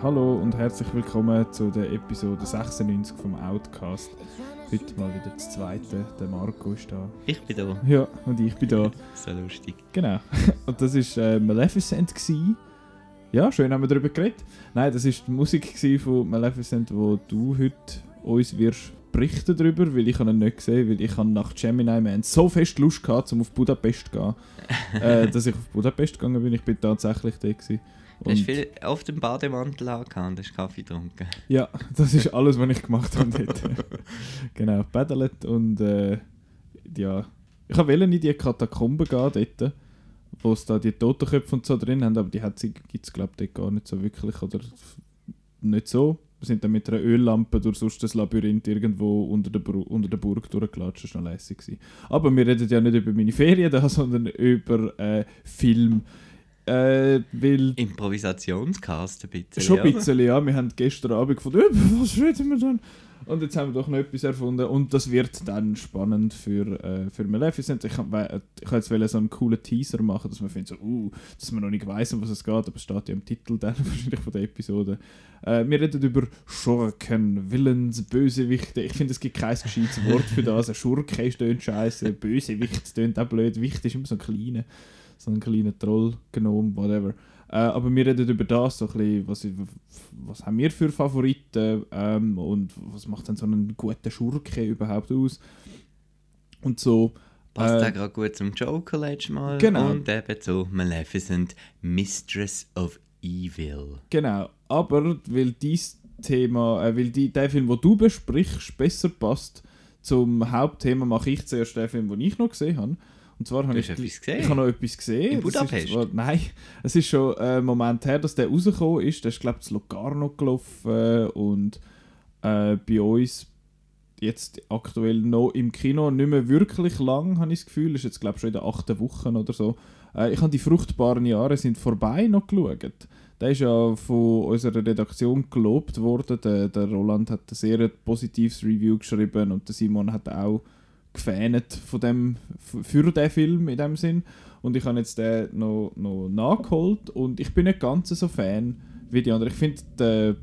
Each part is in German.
Hallo und herzlich willkommen zu der Episode 96 vom Outcast. Heute mal wieder das zweite. Der Marco ist da. Ich bin da. Ja, und ich bin da. So lustig. Genau. Und das war äh, Maleficent. Gewesen. Ja, schön haben wir darüber geredet. Nein, das war die Musik von Maleficent, wo du heute uns wirst berichten darüber, weil ich ihn nicht gesehen weil ich habe nach Gemini Man so fest Lust gehabt, um auf Budapest zu gehen, äh, dass ich auf Budapest gegangen bin. Ich bin tatsächlich da gewesen. Du hast viel auf dem Bademantel angehauen und hast Kaffee getrunken. Ja, das ist alles, was ich gemacht habe dort. genau, paddelt und äh, ja. Ich wollte in die Katakomben gehen dort, wo es da die Totenköpfe und so drin haben, aber die gibt es glaube ich dort gar nicht so wirklich oder nicht so. Wir sind dann mit einer Öllampe durch sonst das Labyrinth irgendwo unter der, Bru unter der Burg durchgelatscht. Das war noch lässig. Gewesen. Aber wir reden ja nicht über meine Ferien da, sondern über äh, Film. Äh, weil Improvisationscast ein bisschen. Schon ein bisschen, ja. Wir haben gestern Abend gefunden, äh, was reden wir dann? Und jetzt haben wir doch noch etwas erfunden und das wird dann spannend für, äh, für Maleficent. Ich ich jetzt so einen coolen Teaser machen, dass man findet, so, uh, dass man noch nicht weiss, um was es geht, aber es steht ja im Titel dann wahrscheinlich von der Episode. Äh, wir reden über Schurken, Villains, Bösewichte. Ich finde, es gibt kein gescheites Wort für das. Ein Schurke ist scheiße, Bösewicht tönt auch blöd, Wicht ist immer so ein kleiner so einen kleinen Troll genommen, whatever. Äh, aber wir reden über das, so ein bisschen, was, was haben wir für Favoriten ähm, und was macht denn so einen guten Schurke überhaupt aus. Und so. Passt äh, gerade gut zum Joker letztes Mal. Genau. Und eben zu Maleficent, Mistress of Evil. Genau, aber weil dieses Thema, äh, weil die, der Film, den du besprichst, besser passt zum Hauptthema, mache ich zuerst den Film, den ich noch gesehen habe. Und zwar habe ich, gesehen? ich habe noch etwas gesehen. In Budapest? Zwar, nein, es ist schon ein Moment her, dass der rausgekommen ist. Der ist, glaube ich, in Locarno gelaufen und äh, bei uns jetzt aktuell noch im Kino nicht mehr wirklich lang, habe ich das Gefühl. Ist jetzt, glaube ich, schon in den achten Wochen oder so. Äh, ich habe die fruchtbaren Jahre sind vorbei noch geschaut. Der ist ja von unserer Redaktion gelobt worden. Der, der Roland hat ein sehr positives Review geschrieben und der Simon hat auch gefähnet von dem, für diesen Film in dem Sinn. Und ich habe jetzt den noch, noch nachgeholt und ich bin nicht ganz so Fan wie die anderen. Ich finde der,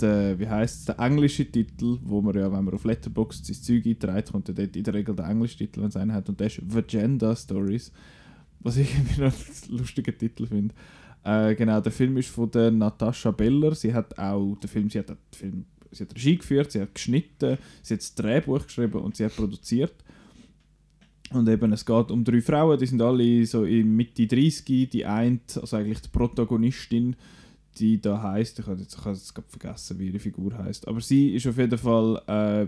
der, wie heißt der englische Titel, wo man ja, wenn man auf Letterboxd sein Zeug einträgt, kommt ja dort in der Regel der englische Titel, wenn es einen hat. Und der ist Vagenda Stories, was ich irgendwie noch einen lustigen Titel finde. Äh, genau, der Film ist von der Natascha Beller. Sie hat auch den Film, sie hat den Film sie hat Regie geführt, sie hat geschnitten, sie hat das Drehbuch geschrieben und sie hat produziert. Und eben, es geht um drei Frauen, die sind alle so in Mitte 30, die eine, also eigentlich die Protagonistin, die da heißt, ich habe jetzt, ich jetzt gerade vergessen, wie ihre Figur heißt, aber sie ist auf jeden Fall äh,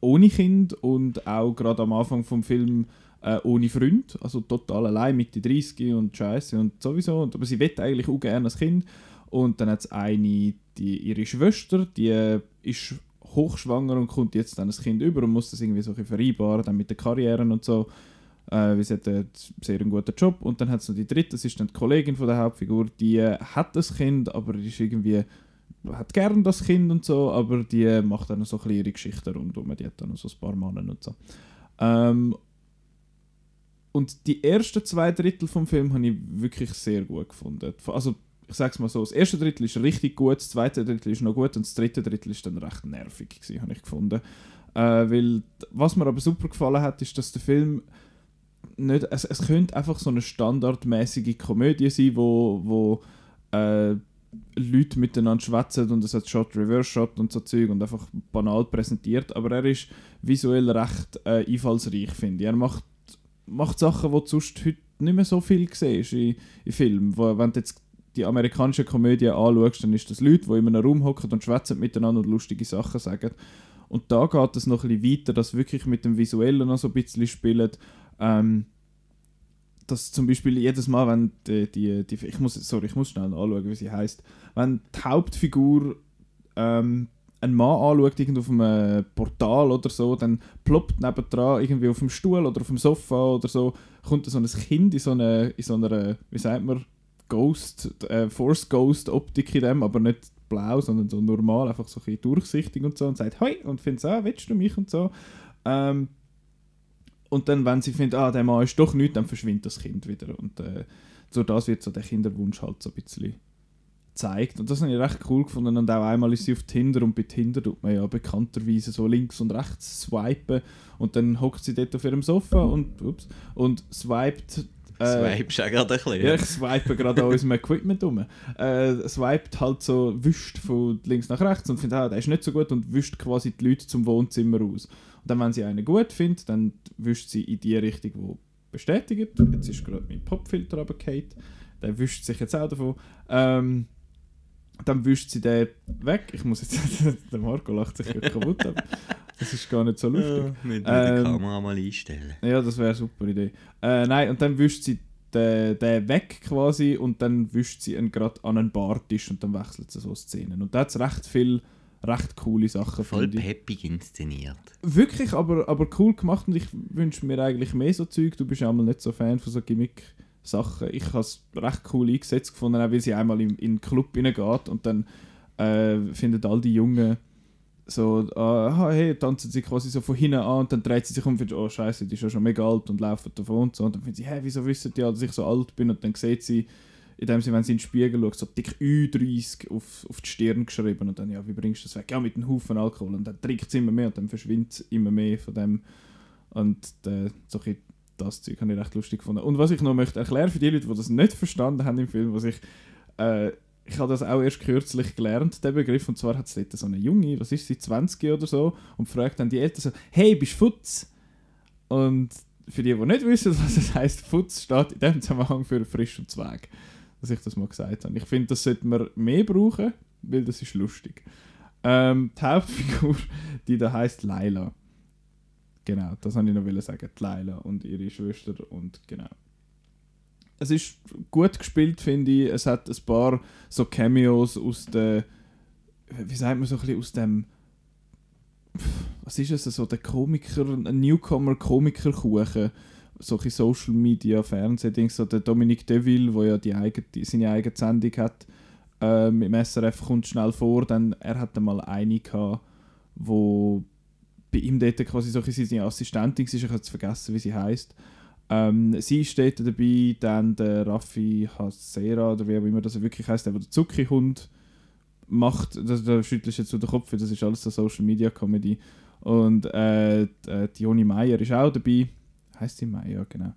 ohne Kind und auch gerade am Anfang vom Film äh, ohne Freund, also total allein, Mitte 30 und Scheiße und sowieso, und, aber sie will eigentlich auch gerne ein Kind und dann hat es eine, die, ihre Schwester, die ist hochschwanger und kommt jetzt dann das Kind über und muss das irgendwie so vereinbaren, dann mit der Karriere und so. Äh, sie hat einen sehr guten Job. Und dann hat es noch die dritte, das ist dann die Kollegin von der Hauptfigur, die hat das Kind, aber ist irgendwie hat gern das Kind und so, aber die macht dann so ein ihre Geschichten rundum. Die hat dann so ein paar Männer und so. Ähm, und die ersten zwei Drittel vom Film habe ich wirklich sehr gut gefunden. Also ich sag's mal so, das erste Drittel ist richtig gut, das zweite Drittel ist noch gut und das dritte Drittel ist dann recht nervig habe ich gefunden. Äh, weil, was mir aber super gefallen hat, ist, dass der Film nicht, es, es könnte einfach so eine standardmäßige Komödie sein, wo, wo äh, Leute miteinander schwätzen und es hat Shot, Reverse Shot und so Zeug und einfach banal präsentiert, aber er ist visuell recht äh, einfallsreich, finde ich. Er macht, macht Sachen, die du sonst heute nicht mehr so viel siehst in, in Filmen. Wo, wenn du jetzt die amerikanische Komödie anschaust, dann ist das Leute, die in einem Raum hocken und schwätzen miteinander und lustige Sachen sagen. Und da geht es noch ein bisschen weiter, dass wirklich mit dem Visuellen noch so ein bisschen spielt. Ähm, dass zum Beispiel jedes Mal, wenn die, die, die, ich muss, sorry, ich muss schnell anschauen, wie sie heißt, wenn die Hauptfigur ähm, einen Mann anschaut, irgendwie auf einem Portal oder so, dann ploppt nebendran irgendwie auf dem Stuhl oder auf dem Sofa oder so, kommt so ein Kind in so, eine, in so einer, wie sagt man, Ghost, äh, Force Ghost Optik in dem, aber nicht blau, sondern so normal, einfach so ein bisschen durchsichtig und so und sagt Hoi und findet ah, willst du mich und so. Ähm, und dann, wenn sie findet, ah, der Mann ist doch nichts, dann verschwindet das Kind wieder. Und äh, so das wird so der Kinderwunsch halt so ein bisschen zeigt. Und das habe ich recht cool gefunden. Und auch einmal ist sie auf Tinder und bei Tinder tut man ja bekannterweise so links und rechts swipen und dann hockt sie dort auf ihrem Sofa und, ups, und swiped äh, Swipest du gerade ein bisschen? Ja, ich swipe gerade an unserem Equipment um. Äh, swiped halt so, wischt von links nach rechts und findet, ah, der ist nicht so gut und wischt quasi die Leute zum Wohnzimmer aus. Und dann, wenn sie einen gut findet, dann wischt sie in die Richtung, die bestätigt. Jetzt ist gerade mein Popfilter runtergefallen. Der wischt sich jetzt auch davon. Ähm, dann wischt sie den weg. Ich muss jetzt, der Marco lacht sich kaputt ab. Das ist gar nicht so lustig. Ja, mit, ähm, Kamera mal einstellen. Ja, das wäre eine super Idee. Äh, nein, und dann wischt sie den, den weg quasi und dann wischt sie ihn gerade an einen Bartisch und dann wechselt sie so Szenen. Und da hat es recht viel recht coole Sachen. Voll peppig inszeniert. Wirklich, aber, aber cool gemacht und ich wünsche mir eigentlich mehr so Zeug. Du bist ja einmal nicht so Fan von so Gimmick Sachen. Ich habe es recht cool eingesetzt gefunden, auch weil sie einmal in, in den Club hineingeht und dann äh, finden all die Jungen so, äh, hey, tanzen sie quasi so von hinten an und dann dreht sie sich um und findet, oh scheiße, die ist ja schon mega alt und laufen davon und so. Und dann findet sie, hä, wieso wissen die, dass ich so alt bin? Und dann sieht sie, indem sie, wenn sie in den Spiegel schaut, so dick Ü30 auf, auf die Stirn geschrieben und dann, ja, wie bringst du das weg? Ja, mit einem Haufen Alkohol. Und dann trinkt sie immer mehr und dann verschwindet immer mehr von dem. Und äh, so ein das Zeug habe ich recht lustig gefunden. Und was ich noch möchte erklären für die Leute, die das nicht verstanden haben im Film, was ich äh, ich habe das auch erst kürzlich gelernt, den Begriff, und zwar hat es dort so eine Junge, was ist sie, 20 oder so, und fragt dann die Eltern so, hey, bist du Futz? Und für die, die nicht wissen, was es heißt, Futz steht in dem Zusammenhang für frisch und Zweig. Dass ich das mal gesagt habe. Ich finde, das sollte man mehr brauchen, weil das ist lustig. Ähm, die Hauptfigur, die da heißt Laila. Genau, das wollte ich noch sagen. Die Laila und ihre Schwester und genau. Es ist gut gespielt, finde ich. Es hat ein paar so Cameos aus der, wie sagt man so ein aus dem, was ist es, so der Komiker, ein Newcomer-Komikerkuchen, solche Social Media, Fernsehdings, so der Dominique Deville, der ja die eigene, seine eigene Sendung hat, ähm, im SRF kommt schnell vor, dann er hat einmal eine gehabt, wo bei ihm dort quasi so seine Assistentin war, ich habe jetzt vergessen, wie sie heißt. Ähm, sie steht dabei, dann der Raffi Hasera, oder wie auch immer das wirklich heißt, der, der Zuckerhund macht, da schüttelst du jetzt so den Kopf, das ist alles so Social Media Comedy. Und äh, die, äh, Joni Meier ist auch dabei, heißt sie Meier, genau.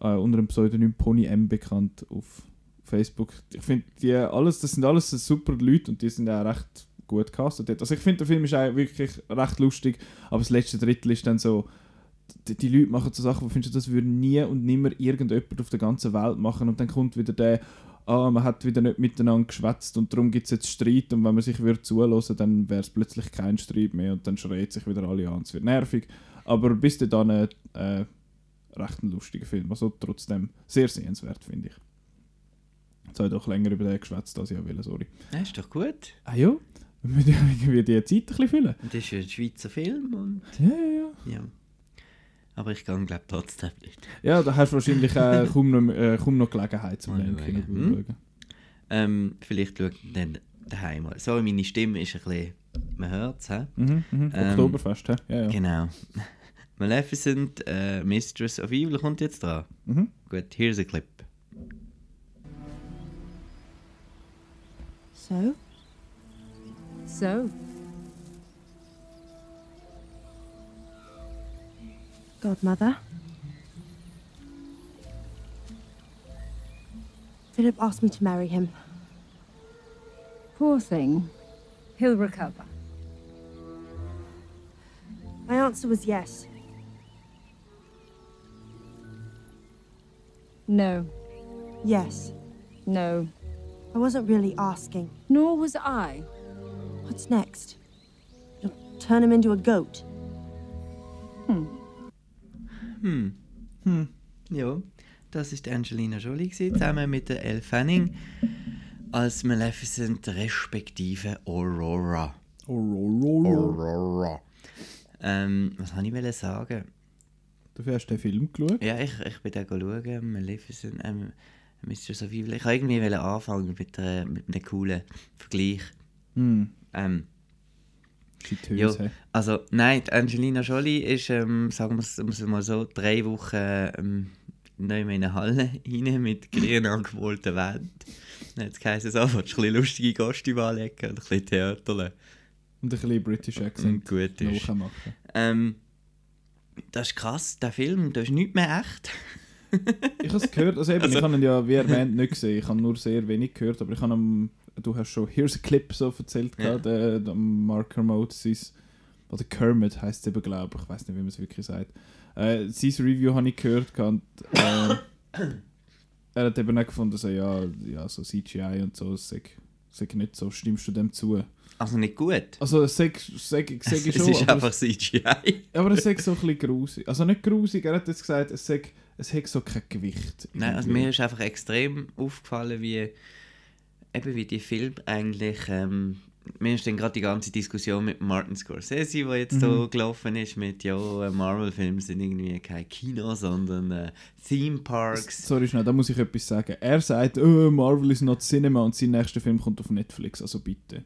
Äh, unter dem Pseudonym Pony M bekannt auf Facebook. Ich finde, die alles, das sind alles super Leute und die sind auch recht gut castet. Also ich finde, der Film ist auch wirklich recht lustig, aber das letzte Drittel ist dann so, die, die Leute machen so Sachen, wo findest du, das würde nie und nimmer irgendjemand auf der ganzen Welt machen und dann kommt wieder der, ah, man hat wieder nicht miteinander geschwätzt und darum gibt es jetzt Streit und wenn man sich würde zuhören, dann wäre es plötzlich kein Streit mehr und dann schreit sich wieder alle an, es wird nervig. Aber bis dann äh, recht ein lustiger Film, also trotzdem sehr sehenswert, finde ich. Jetzt habe ich doch länger über den geschwätzt, als ich will, sorry. Ja, ist doch gut. Ah ja, wir müssen irgendwie die Zeit ein bisschen füllen. Und das ist ein Schweizer Film und... Ja, ja, ja. ja. Aber ich kann glaube trotzdem nicht. Ja, da hast du wahrscheinlich äh, kaum, noch, äh, kaum noch Gelegenheit zum Lernen. Hm? Ähm, vielleicht schaut dann daheim mal. So, meine Stimme ist ein bisschen... Man hört es, hä? Mhm, mhm. Ähm, Oktoberfest, hä? Ja, ja. Genau. Maleficent, uh, Mistress of Evil kommt jetzt dran. Mhm. Gut, here's a clip. So? So? Godmother? Philip asked me to marry him. Poor thing. He'll recover. My answer was yes. No. Yes. No. I wasn't really asking. Nor was I. What's next? You'll turn him into a goat. Hm. Hm. Hm. Ja, das ist Angelina Jolie gewesen, zusammen mit der Elle Fanning als Maleficent respektive Aurora. Aurora. Aurora. Ähm, was wollte ich sagen? Du hast den Film geschaut? Ja, ich, ich bin da schauen, Maleficent, ähm, of Evil. Ich wollte irgendwie anfangen mit, äh, mit einem coolen Vergleich. Mm. Ähm, ja, also nein, Angelina Jolie ist, ähm, sagen wir es mal so, drei Wochen ähm, neu in eine Halle rein mit grün angemalten Wänden. Dann hat es geheißen, so, willst du ein bisschen lustige Kostüme anlegen und ein bisschen Theater Und ein bisschen British Accent gut ist. nachmachen. Ähm, das ist krass, der Film, der ist nicht mehr echt. Ich habe es gehört, also eben, Also- ich habe ihn ja wie erwähnt nicht gesehen, ich habe nur sehr wenig gehört, aber ich habe du hast schon Here's a Clip so erzählt, Ja. gehabt, der, der Mark Kermode, oder Kermit heisst es eben, glaube ich, ich weiß nicht, wie man es wirklich sagt. Äh, sein Review habe ich gehört und äh, er hat eben auch gefunden, so, ja, ja, so CGI und so, sag, sag nicht so, stimmst du dem zu? Also nicht gut. Also, sag, sag, sag es ich schon, ist aber einfach CGI. aber es sagt so ein bisschen grusig. Also nicht grusig, er hat jetzt gesagt, es, sagt, es hat so kein Gewicht. Nein, also mir ist einfach extrem aufgefallen, wie, eben wie die Filme eigentlich. Ähm, mir ist dann gerade die ganze Diskussion mit Martin Scorsese, die jetzt Mhm. so gelaufen ist, mit ja, äh, Marvel-Filme sind irgendwie kein Kino, sondern äh, Theme Parks. Sorry, schnell, da muss ich etwas sagen. Er sagt, oh, Marvel is not Cinema und sein nächster Film kommt auf Netflix, also bitte.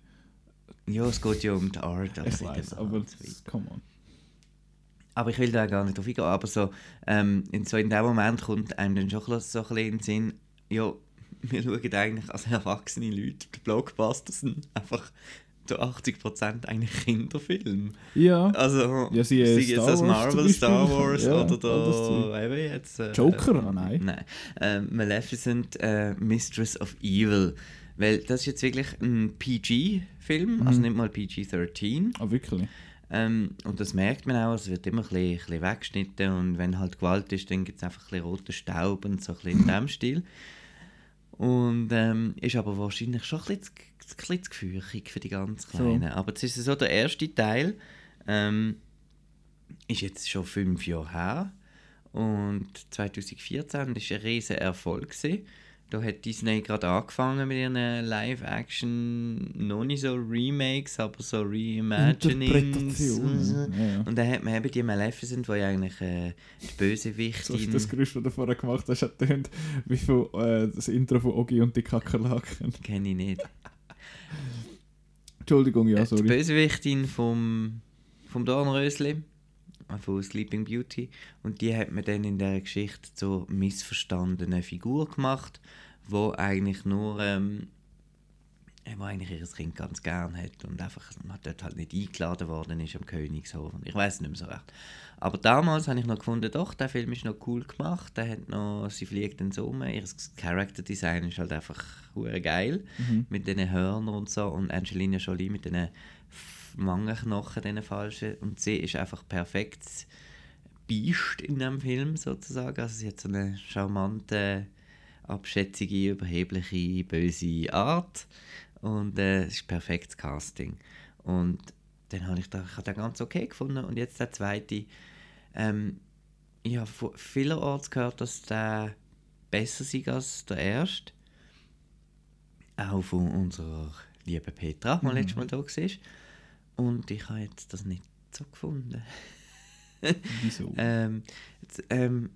Ja, es geht ja um die Art. Ich also weiß, in der aber come on. Aber ich will da gar nicht drauf eingehen. Aber so, ähm, in, so in dem Moment kommt einem dann schon so ein bisschen in den Sinn, ja, wir schauen eigentlich als erwachsene Leute, die Blockbusters sind einfach zu 80% eigentlich Kinderfilme. Ja, Also, Ja, sie, sei jetzt das Wars Marvel, Star. Wars Ja, oder da, eben jetzt... Äh, Joker? äh, nein. Nein. Äh, Maleficent, äh, Mistress of Evil. Weil das ist jetzt wirklich ein PG-Film, also Mhm. nicht mal PG-13. ah, wirklich. Ähm, und das merkt man auch, es wird immer ein bisschen, ein bisschen weggeschnitten und wenn halt Gewalt ist, dann gibt es einfach ein bisschen roten Staub und so ein bisschen in diesem Stil. Und ähm, ist aber wahrscheinlich schon ein bisschen, zu, gefürchtig für die ganz Kleinen. Aber jetzt ist so, der erste Teil ähm, ist jetzt schon fünf Jahre her und 2014 war ein riesen Erfolg. Gewesen. Da hat Disney gerade angefangen mit ihren Live-Action, noch nicht so Remakes, aber so Reimaginings. Ja. Und dann hat man eben die Maleficent, die ja eigentlich äh, die So, Bösewichtin... das Geräusch, das du vorher gemacht hast, hat tönt wie von, äh, das Intro von Ogi und die Kakerlaken. Kenne ich nicht. Entschuldigung, ja, Äh, Die sorry. Bösewichtin vom, vom Dornrösli, von Sleeping Beauty. Und die hat man dann in der Geschichte zur missverstandenen Figur gemacht, wo eigentlich nur... Ähm, äh, wo eigentlich ihr Kind ganz gern hat und einfach man dort halt nicht eingeladen worden ist am Königshof. Und Ich weiß nicht mehr so recht. Aber damals habe ich noch gefunden, doch, der Film ist noch cool gemacht. Der hat noch, sie fliegt dann so um. Ihr Character Design ist halt einfach geil. Mhm. Mit den Hörnern und so. Und Angelina Jolie mit den Wangenknochen, den falschen. Und sie ist einfach perfekt Biest in dem Film sozusagen. Also sie hat so eine charmante, abschätzige, überhebliche, böse Art. Und äh, es ist perfektes Casting. Und dann habe ich, da, ich habe den ganz okay gefunden. Und jetzt der zweite. Ähm, ich habe von vielerorts gehört, dass der besser sei als der erste. Auch von unserer lieben Petra, die Mhm. letztes Mal da war. Und ich habe jetzt das nicht so gefunden. Wieso? Ähm, z- ähm,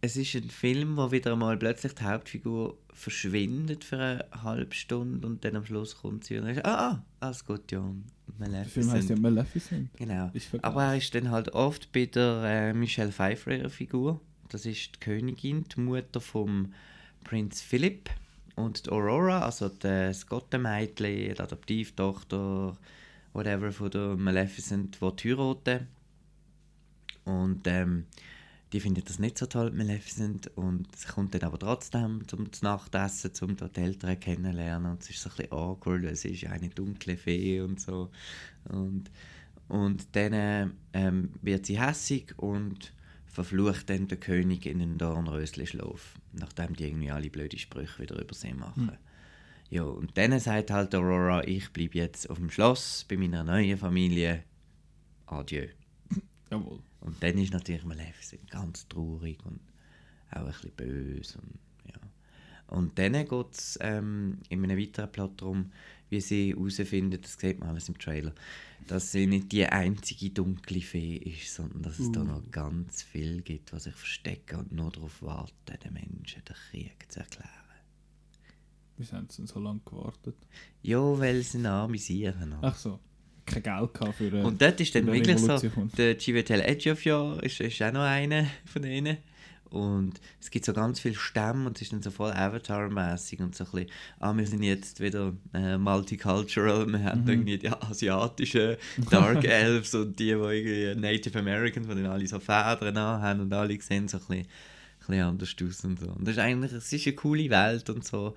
es ist ein Film, wo wieder einmal plötzlich die Hauptfigur verschwindet für eine halbe Stunde und dann am Schluss kommt sie und ist, ah, ah, alles gut, ja, Der Film heißt ja Maleficent. Maleficent. Genau. Aber er ist dann halt oft bei der äh, Michelle Pfeiffer Figur. Das ist die Königin, die Mutter vom Prinz Philipp. Und die Aurora, also das Gottenmädchen, die Adoptivtochter, whatever, von der Maleficent, die heiraten. Und ähm, die findet das nicht so toll, Maleficent. Und sie kommt dann aber trotzdem zum Nachtessen, um die Eltern kennenlernen. Und es ist so ein bisschen awkward, weil sie ist eine dunkle Fee und so. Und, und dann ähm, wird sie hässig und verflucht dann den König in einen Dornröschen-Schlaf, nachdem die irgendwie alle blöde Sprüche wieder über sie machen. Ja, und dann sagt halt Aurora, ich bleibe jetzt auf dem Schloss bei meiner neuen Familie. Adieu. Jawohl. Und dann ist natürlich Maleficent ganz traurig und auch ein bisschen böse. Und, ja. und dann geht es ähm, in einem weiteren Plot darum, wie sie herausfinden, das sieht man alles im Trailer, dass sie nicht die einzige dunkle Fee ist, sondern dass es da noch ganz viel gibt, was sich verstecken und nur darauf warten, den Menschen den Krieg zu erklären. Wieso haben sie denn so lange gewartet? Ja, weil sie amüsieren. Ach so. Kein Geld gehabt für eine, Und dort ist dann wirklich so, der Chiwetel Ejiofor ist, ist auch noch einer von denen. Und es gibt so ganz viele Stämme und es ist dann so voll Avatar-mäßig und so ein bisschen, ah, wir sind jetzt wieder äh, multicultural, wir haben irgendwie die asiatischen Dark Elves und die, die irgendwie Native Americans, die dann alle so Federn haben und alle sehen so ein bisschen, ein bisschen anders aus und so. Und das ist eigentlich, es ist eine coole Welt und so.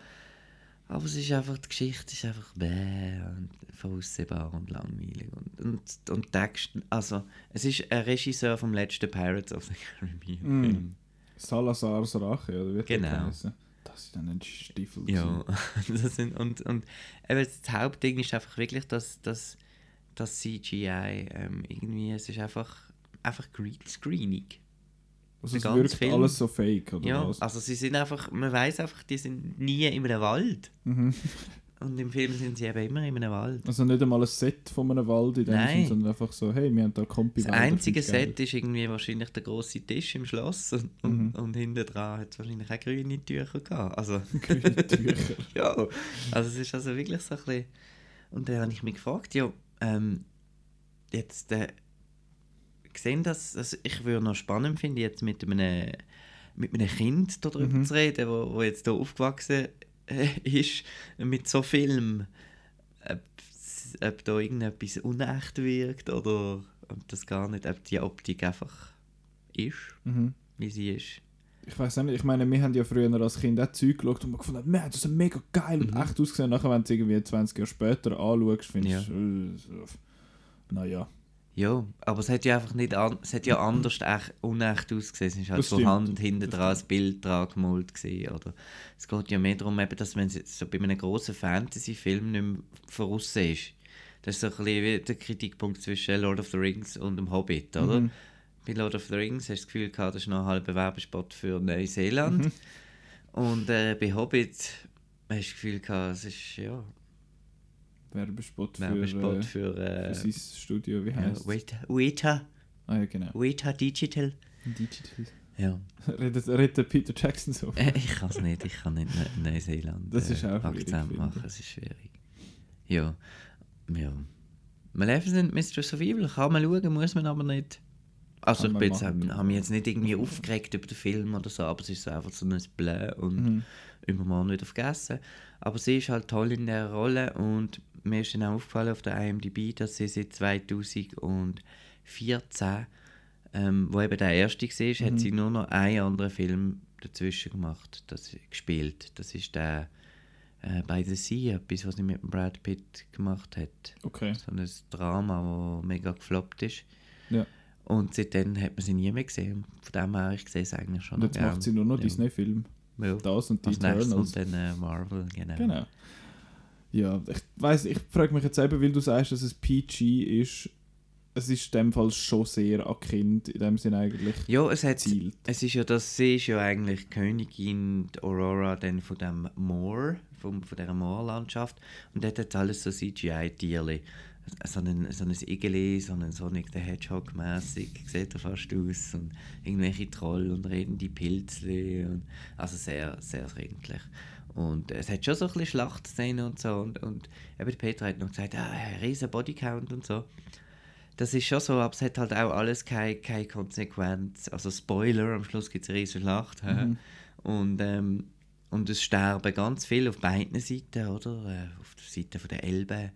Aber es ist einfach, die Geschichte ist einfach bäh und voraussehbar und langweilig. Und, und, und Text, also es ist ein Regisseur vom letzten Pirates of the Caribbean Mm. Film. Salazars Rache, oder wie Genau. geheißen? Das ist dann ein Stiefel. Ja, das sind, und, und eben das Hauptding ist einfach wirklich, dass, dass, dass CGI ähm, irgendwie, es ist einfach, einfach Greenscreening. Also es wirkt Film- alles so fake, oder Ja, was? also sie sind einfach, man weiß einfach, die sind nie in einem Wald. Mhm. Und im Film sind sie eben immer in einem Wald. Also nicht einmal ein Set von einem Wald in dem. Sinn, sondern einfach so, hey, wir haben da Kompi Das einzige Set ist irgendwie wahrscheinlich der große Tisch im Schloss und, und, Mhm. und hinten dran hat es wahrscheinlich auch grüne Tücher gehabt. Also, Grüne Tücher. ja, also es ist also wirklich so ein bisschen... Und dann habe ich mich gefragt, ja, ähm, jetzt äh, gesehen, dass also ich würde noch spannend finden, jetzt mit einem, mit einem Kind darüber Mhm. zu reden, wo, wo jetzt hier aufgewachsen äh, ist, mit so Film, ob, ob da irgendetwas unecht wirkt oder ob das gar nicht, ob die Optik einfach ist, Mhm. wie sie ist. Ich weiß nicht, ich meine, wir haben ja früher als Kind auch Zeug geschaut und gefunden, man, das ist mega geil und Mhm. echt ausgesehen. Nachher, wenn du es irgendwie 20 Jahre später anschaust, findest Ja. du, äh, naja. Ja, aber es hat ja einfach nicht an, es hat ja anders echt, unecht ausgesehen. Es ist halt stimmt, Hand hinten dran ein Bild dran gemalt gewesen, oder Es geht ja mehr darum, eben, dass man jetzt so bei einem grossen Fantasy-Film nicht mehr voraus ist. Das ist so ein bisschen wie der Kritikpunkt zwischen Lord of the Rings und dem Hobbit, oder? Mhm. Bei Lord of the Rings hast du das Gefühl gehabt, das ist noch ein halber Werbespot für Neuseeland. Mhm. Und äh, bei Hobbit hast du das Gefühl gehabt, es ist ja Werbespot für, Werbespot äh, für, äh, für sein Studio, wie heißt es? Weta, Ah ja, genau. Weta Digital. Digital. Ja. redet, redet Peter Jackson so. Äh, ich kann es nicht, ich kann nicht Ne- Neuseeland Das ist auch Akzent machen, es ist schwierig. Ja, ja. Maleficent, Mistress of Evil, kann man schauen, muss man aber nicht. Also Kann ich bin jetzt, habe mich jetzt nicht irgendwie aufgeregt über den Film oder so, aber es ist einfach so ein Blä und Mhm. übermorgen wieder vergessen. Aber sie ist halt toll in der Rolle und mir ist dann auch aufgefallen auf der IMDb, dass sie seit 2014, ähm, wo eben der erste war, hat sie nur noch einen anderen Film dazwischen gemacht, das gespielt. Das ist der äh, By the Sea, etwas, was sie mit Brad Pitt gemacht hat. Okay. So ein Drama, das mega gefloppt ist. Ja. Und seitdem hat man sie nie mehr gesehen. Von dem her, ich sehe es eigentlich schon Und jetzt gern. macht sie nur noch Ja. Disney-Film. Ja. Das und die Als Eternals. und dann äh, Marvel, genau. Genau. Ja, ich weiß, ich frage mich jetzt eben, weil du sagst, dass es PG ist. Es ist in dem Fall schon sehr an Kind, in dem Sinne eigentlich Ja, es hat, zielt. es ist ja das, sie ist ja eigentlich Königin Aurora dann von dem Moor, von, von dieser Moorlandschaft und dort hat alles so CGI-Tierli. So ein, so ein Igeli, so ein Sonic the Hedgehog mäßig sieht er fast aus und irgendwelche Troll und redende Pilzli und also sehr, sehr kindlich. Und es hat schon so ein bisschen Schlachtszenen und so und, und eben Peter hat noch gesagt, ah, riesen Bodycount und so. Das ist schon so, aber es hat halt auch alles keine, keine Konsequenz. Also Spoiler, am Schluss gibt es eine riesige Schlacht. Mhm. Und, ähm, und es sterben ganz viele auf beiden Seiten, oder? Äh, auf der Seite von der Elbe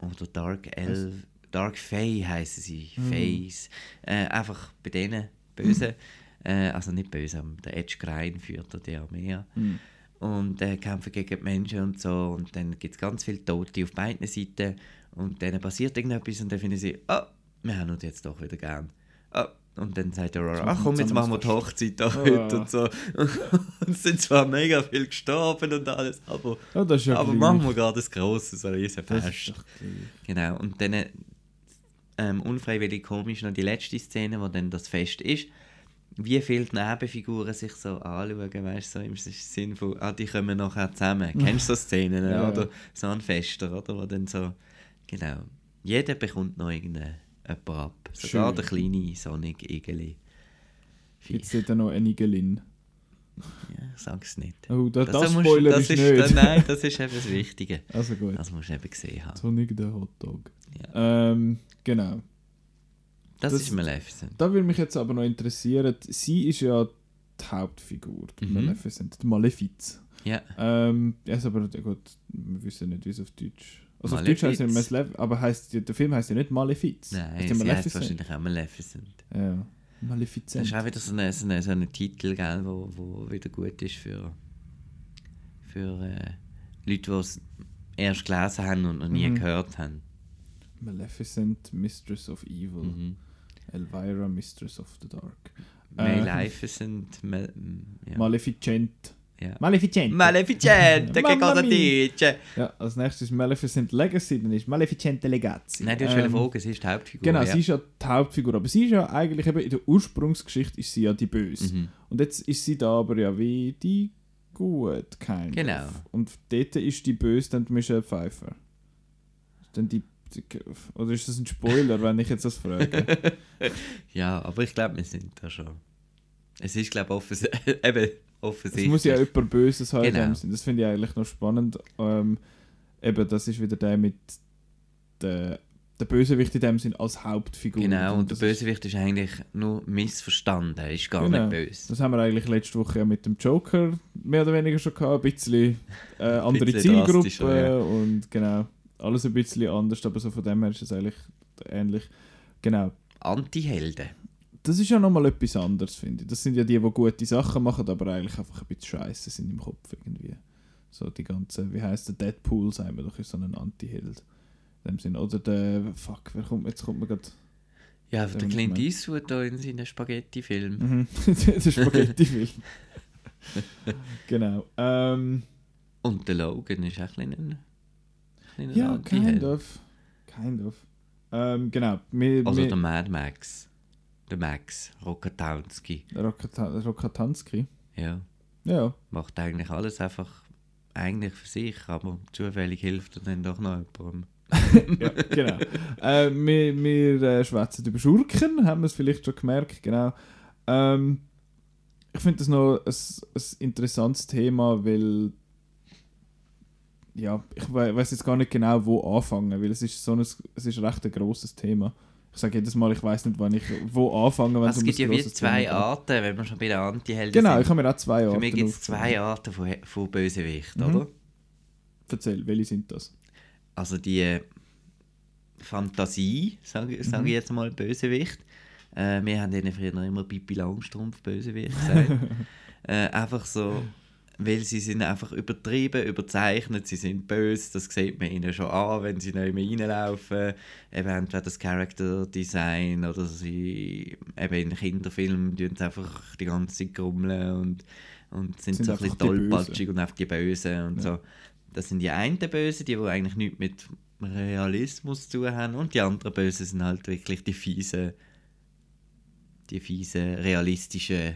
oder Dark Elf, Dark Fae heißen sie, Mhm. Fays. Äh, einfach bei denen Bösen. Äh, also nicht böse, aber der Edge Grein führt da die Armee an Mhm. Und äh, kämpfen gegen die Menschen und so und dann gibt es ganz viele Tote auf beiden Seiten und dann passiert irgendetwas und dann finden sie, ah, wir haben uns jetzt doch wieder gern. Ah, und dann sagt Aurora, ach komm, jetzt machen wir die Hochzeit da heute und so. Und es sind zwar mega viel gestorben und alles, aber, ist ja aber machen wir gerade das Grosse, so ein riesen Das ist Fest. Genau, und dann ähm, unfreiwillig komisch noch die letzte Szene, wo dann das Fest ist. Wie viele Nebenfiguren sich so anschauen, weißt du, so im Sinn von, ah, die kommen nachher zusammen. Kennst du so Szenen, Ja, oder? So ein Fester, oder? Wo dann so, genau. Jeder bekommt noch irgendeinen ab. Sogar Schön. der kleine Sonic Igeli. Gibt es dort noch eine Igelin? Ja, ich sag's nicht. Oh, da, das, musst- Spoiler das ist, nicht. Nein, das ist eben das Wichtige. Also gut. Das musst du eben gesehen haben. Sonic der Hotdog. Ja. Ähm, genau. Das, Das- ist Maleficent. Da würde mich jetzt aber noch interessieren, sie ist ja die Hauptfigur, die Mhm. Maleficent, die Malefiz. Ja. Ähm, ja, aber ja gut, wir wissen nicht, wie es auf Deutsch. Also auf Deutsch heißt es Malefiz. Malefiz, aber heißt, der Film heißt ja nicht Malefiz. Nein, sie heißt Maleficent. wahrscheinlich auch Maleficent. Ja. Das Maleficent. ist auch wieder so ein so eine, so ein Titel, gell, wo, wo wieder gut ist für, für äh, Leute, die es erst gelesen haben und noch nie Mhm. gehört haben. Maleficent, Mistress of Evil. Mhm. Elvira, Mistress of the Dark. Äh, Maleficent. Mal, ja. Maleficent. ja. Maleficent. Maleficent, che cosa dice? ja, als nächstes ist Maleficent Legacy, dann ist Maleficente Legacy. Nein, du hast Ähm, Frage, sie ist die Hauptfigur. Genau, ja. sie ist ja die Hauptfigur, aber sie ist ja eigentlich eben in der Ursprungsgeschichte ist sie ja die Böse. Mhm. Und jetzt ist sie da aber ja wie die gut, kein. Genau. Und dort ist die Böse dann Michelle Pfeiffer. Dann die, oder ist das ein Spoiler, wenn ich jetzt das frage? Ja, aber ich glaube, wir sind da schon. Es ist, glaube ich, offens eben Es offensichtlich. muss ja jemand Böses haben. Genau. Das finde ich eigentlich noch spannend. Ähm, eben, das ist wieder der mit der, der Bösewicht in dem Sinn als Hauptfigur. Genau, und der das ist- Bösewicht ist eigentlich nur missverstanden, ist gar Genau. nicht böse. Das haben wir eigentlich letzte Woche ja mit dem Joker mehr oder weniger schon gehabt. Ein bisschen äh, andere bisschen Zielgruppe ja. und genau, alles ein bisschen anders, aber so von dem her ist es eigentlich ähnlich. Genau. Anti-Helden. Das ist ja nochmal etwas anderes, finde ich. Das sind ja die, die gute Sachen machen, aber eigentlich einfach ein bisschen scheiße sind im Kopf irgendwie. So die ganze, wie heißt der Deadpool, sagen wir doch, ist so ein Anti-Held. In dem Sinn. Oder der, fuck, wer kommt, jetzt kommt mir gerade Ja, Der der Clint man- Eastwood da in seinen Spaghetti-Film. Mhm. der Spaghetti-Film. genau. Ähm, Und der Logan ist auch ein kleiner, kleiner ja, Anti-Held. kind of. Kind of. Ähm, genau. Wir, Also wir, der Mad Max. Der Max Rokatansky. Rokata- Rokatanski. Ja, Ja. macht eigentlich alles einfach eigentlich für sich, aber zufällig hilft er dann doch noch jemandem. ja, genau. äh, wir wir äh, schwätzen über Schurken, haben wir es vielleicht schon gemerkt, genau. Ähm, ich finde das noch ein, ein interessantes Thema, weil ja, ich we weiß jetzt gar nicht genau, wo anfangen, weil es ist so ein, es ist recht ein grosses Thema. Ich sage jedes Mal, ich weiß nicht, wann ich wo anfangen, wenn es um gibt ein ja wie grosses zwei Thema geht. Arten, wenn wir schon bei den Anti-Helden Genau, ich habe mir auch zwei Für Arten mich gibt es zwei Arten von, von Bösewicht, Mhm. oder? Erzähl, welche sind das? Also die äh, Fantasie, sage sag Mhm. ich jetzt mal, Bösewicht. Äh, wir haben denen früher immer Pippi Langstrumpf Bösewicht gesagt. äh, einfach so, weil sie sind einfach übertrieben, überzeichnet, sie sind böse, das sieht man ihnen schon an, wenn sie neu reinlaufen. Eben entweder das Character Design oder sie eben in Kinderfilmen tun sie einfach die ganze Zeit grummeln und, und sind, Sind so ein bisschen tollpatschig und einfach die Bösen und Ja. so. Das sind die einen Bösen, die, die eigentlich nichts mit Realismus zu tun haben. Und die anderen Bösen sind halt wirklich die fiesen, die fiesen, realistischen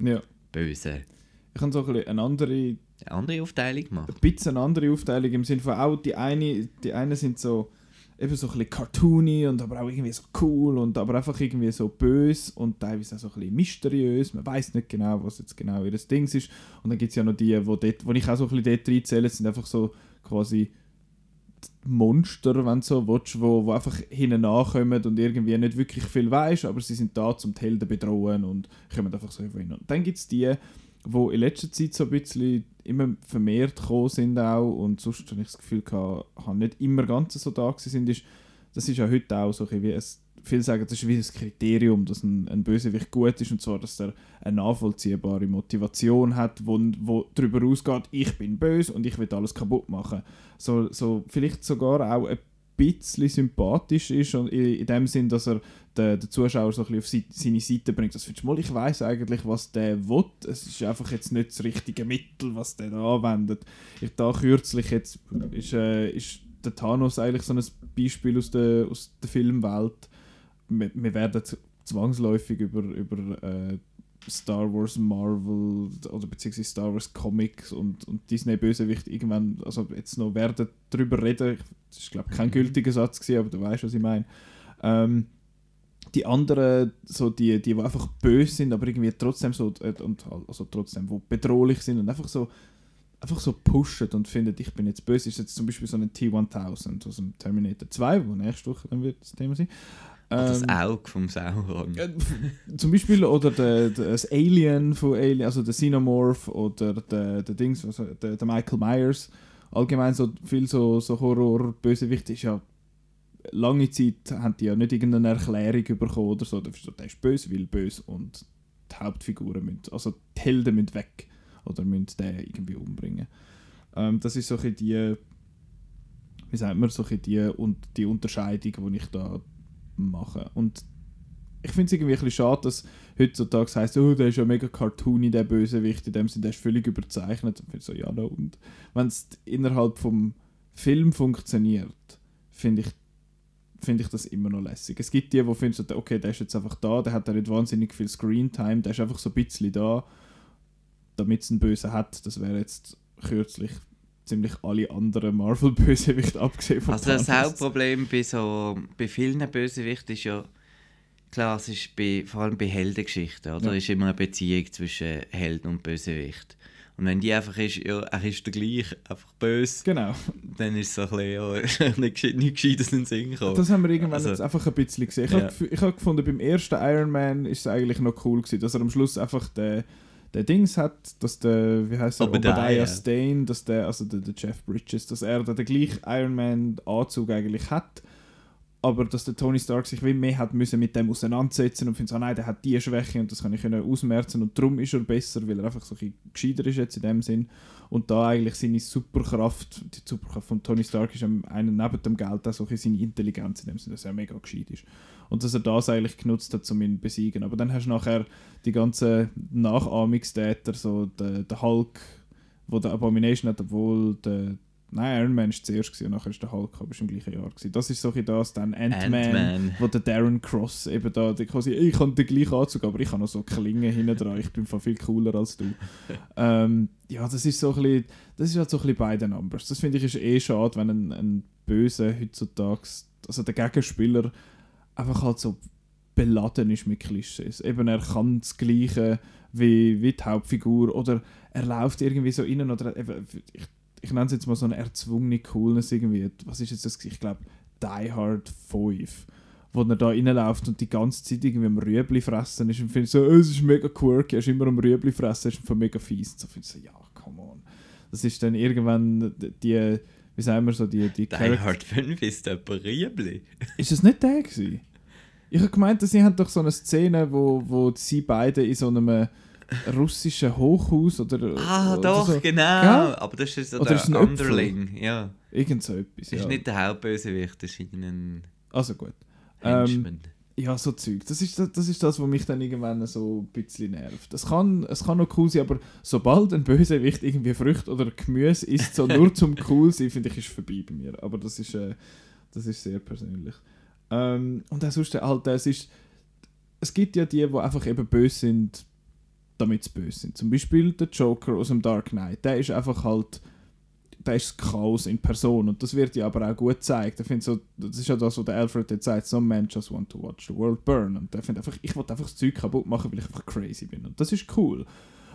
Ja. Bösen. Ich habe so ein eine andere Eine andere Aufteilung gemacht. ein bisschen eine andere Aufteilung im Sinne von auch die eine, die eine sind so eben so ein bisschen cartoony und aber auch irgendwie so cool und aber einfach irgendwie so böse und teilweise auch so ein bisschen mysteriös. Man weiß nicht genau, was jetzt genau ihr Ding ist. Und dann gibt es ja noch die, wo, dort, wo ich auch so ein bisschen dort reinzähle, sind einfach so quasi Monster, wenn du so willst, wo, wo einfach hinten nachkommen und irgendwie nicht wirklich viel weißt, aber sie sind da, um die Helden bedrohen und kommen einfach so hin. Und dann gibt es die, wo in letzter Zeit so ein bisschen immer vermehrt gekommen sind auch und sonst habe ich das Gefühl gehabt, haben nicht immer ganz so da sind, ist, das ist ja heute auch so ein wie ein, viele sagen, das ist wie ein Kriterium, dass ein, ein Bösewicht gut ist und zwar, dass er eine nachvollziehbare Motivation hat, wo, wo darüber ausgeht, ich bin böse und ich will alles kaputt machen. So, so vielleicht sogar auch ein bisschen sympathisch ist und in, dem Sinn, dass er den, den Zuschauer so ein bisschen auf seine Seite bringt. Das findest du mal, ich weiß eigentlich, was der will. Es ist einfach jetzt nicht das richtige Mittel, was der da anwendet. Ich da kürzlich jetzt ist, äh, ist der Thanos eigentlich so ein Beispiel aus der, aus der Filmwelt. Wir, wir werden zwangsläufig über, über äh, Star Wars, Marvel oder beziehungsweise Star Wars Comics und, und Disney Bösewicht irgendwann, also jetzt noch werden darüber reden. Das ist glaube ich kein gültiger Satz gewesen, aber du weißt, was ich meine. Ähm, die anderen, so die, die, die einfach böse sind, aber irgendwie trotzdem so, äh, und halt- also trotzdem, wo bedrohlich sind und einfach so, einfach so pushen und finden, ich bin jetzt böse, ist jetzt zum Beispiel so ein T-1000 aus dem Terminator 2, wo nächste Woche dann wird das Thema sein. Das Ähm, Auge vom Sauron. Zum Beispiel oder der, der, das Alien von Alien, also der Xenomorph oder der, der Dings, also der, der Michael Myers. Allgemein so viel so, so Horror-Bösewicht ist ja lange Zeit haben die ja nicht irgendeine Erklärung bekommen oder so. Der ist böse, will böse und die Hauptfiguren müssen, also die Helden müssen weg oder müssen den irgendwie umbringen. Ähm, das ist so ein bisschen die, wie sagt man, so die, und die Unterscheidung, die ich da mache. Und ich finde es irgendwie ein bisschen schade, dass heutzutage heisst, oh, der ist ja mega cartoony, der Bösewicht, in dem Sinne, der ist völlig überzeichnet. Und ich so, ja, no. und wenn es innerhalb vom Film funktioniert, finde ich, finde ich das immer noch lässig. Es gibt die, die finden, so, okay, der ist jetzt einfach da, der hat ja nicht wahnsinnig viel Screentime, der ist einfach so ein bisschen da, damit es einen Bösen hat. Das wäre jetzt kürzlich ziemlich alle anderen Marvel-Bösewichte abgesehen von Also das Thanos. Hauptproblem bei so bei vielen Bösewichten ist ja klar, es ist bei, vor allem bei Heldengeschichten, oder? Ja. ist immer eine Beziehung zwischen Helden und Bösewicht. Und wenn die einfach ist, ja, er ist der gleich, einfach böse, Genau. dann ist es so ein bisschen, ja, nicht, gescheit- nicht gescheit in den Sinn gekommen. Das haben wir irgendwann Also- jetzt einfach ein bisschen gesehen. Ich Ja. habe habe gefunden, beim ersten Iron Man ist es eigentlich noch cool gewesen, dass er am Schluss einfach den, den Dings hat, dass der, wie heißt er, Obadiah. Obadiah Stane, dass der, also der, der Jeff Bridges, dass er den, den gleichen Iron Man Anzug eigentlich hat, aber dass der Tony Stark sich wie mehr hat müssen mit dem auseinandersetzen und findet so, nein, der hat die Schwäche und das kann ich können ausmerzen und darum ist er besser, weil er einfach so ein bisschen gescheiter ist jetzt in dem Sinn und da eigentlich seine Superkraft, die Superkraft von Tony Stark ist am einen neben dem Geld auch so ein bisschen seine Intelligenz in dem Sinne, dass er mega gescheit ist. Und dass er das eigentlich genutzt hat, um ihn zu besiegen. Aber dann hast du nachher die ganzen Nachahmungstäter, so der, der Hulk, wo der Abomination hat, obwohl der Nein, Iron Man war zuerst gewesen, und nachher ist der Hulk, aber ist im gleichen Jahr. Gewesen. Das ist so ein das, dann Ant-Man, Ant-Man. wo der Darren Cross eben da, der quasi, ich habe den gleichen Anzug, aber ich habe noch so Klingen hinten dran, ich bin viel cooler als du. ähm, ja, das ist so ein bisschen, das ist halt so ein bisschen beide Numbers. Das finde ich ist eh schade, wenn ein, ein Böse heutzutage, also der Gegenspieler, einfach halt so beladen ist mit Klischees. Eben, er kann das Gleiche wie, wie die Hauptfigur oder er läuft irgendwie so innen oder eben, ich, ich nenne es jetzt mal so eine erzwungene Coolness irgendwie. Was ist jetzt das? Ich glaube, Die Hard 5. Wo er da reinläuft und die ganze Zeit irgendwie am Rüebli fressen ist und findet so, oh, es ist mega quirky, er ist immer am Rüebli fressen, ist einfach mega fies. Und so finde ich so, ja, come on. Das ist dann irgendwann die, wie sagen wir so, die, die Die Hard 5 ist der Riebli. ist das nicht der gewesen? Ich habe gemeint, dass sie haben doch so eine Szene, wo, wo sie beide in so einem russischen Hochhaus oder Ah, oder doch, so, genau. Gell? Aber das ist so Oder der ist? Underling. Ja. irgend so etwas. Das Ja. ist nicht der Hauptbösewicht, das ist ein Also gut. Ähm, Henchman. Ja, so Zeug. Das ist, das ist das, was mich dann irgendwann so ein bisschen nervt. Es kann, es kann noch cool sein, aber sobald ein Bösewicht irgendwie Früchte oder Gemüse isst, so nur zum cool sein, finde ich, ist vorbei bei mir. Aber das ist, äh, das ist sehr persönlich. Ähm, und auch sonst halt, es ist, es gibt ja die, die einfach eben böse sind, damit sie böse sind. Zum Beispiel der Joker aus dem Dark Knight. Der ist einfach halt, der ist das Chaos in Person und das wird ja aber auch gut gezeigt. Ich finde so, das ist ja das, was der Alfred jetzt sagt, some men just want to watch the world burn. Und der findet einfach, ich will einfach das Zeug kaputt machen, weil ich einfach crazy bin. Und das ist cool.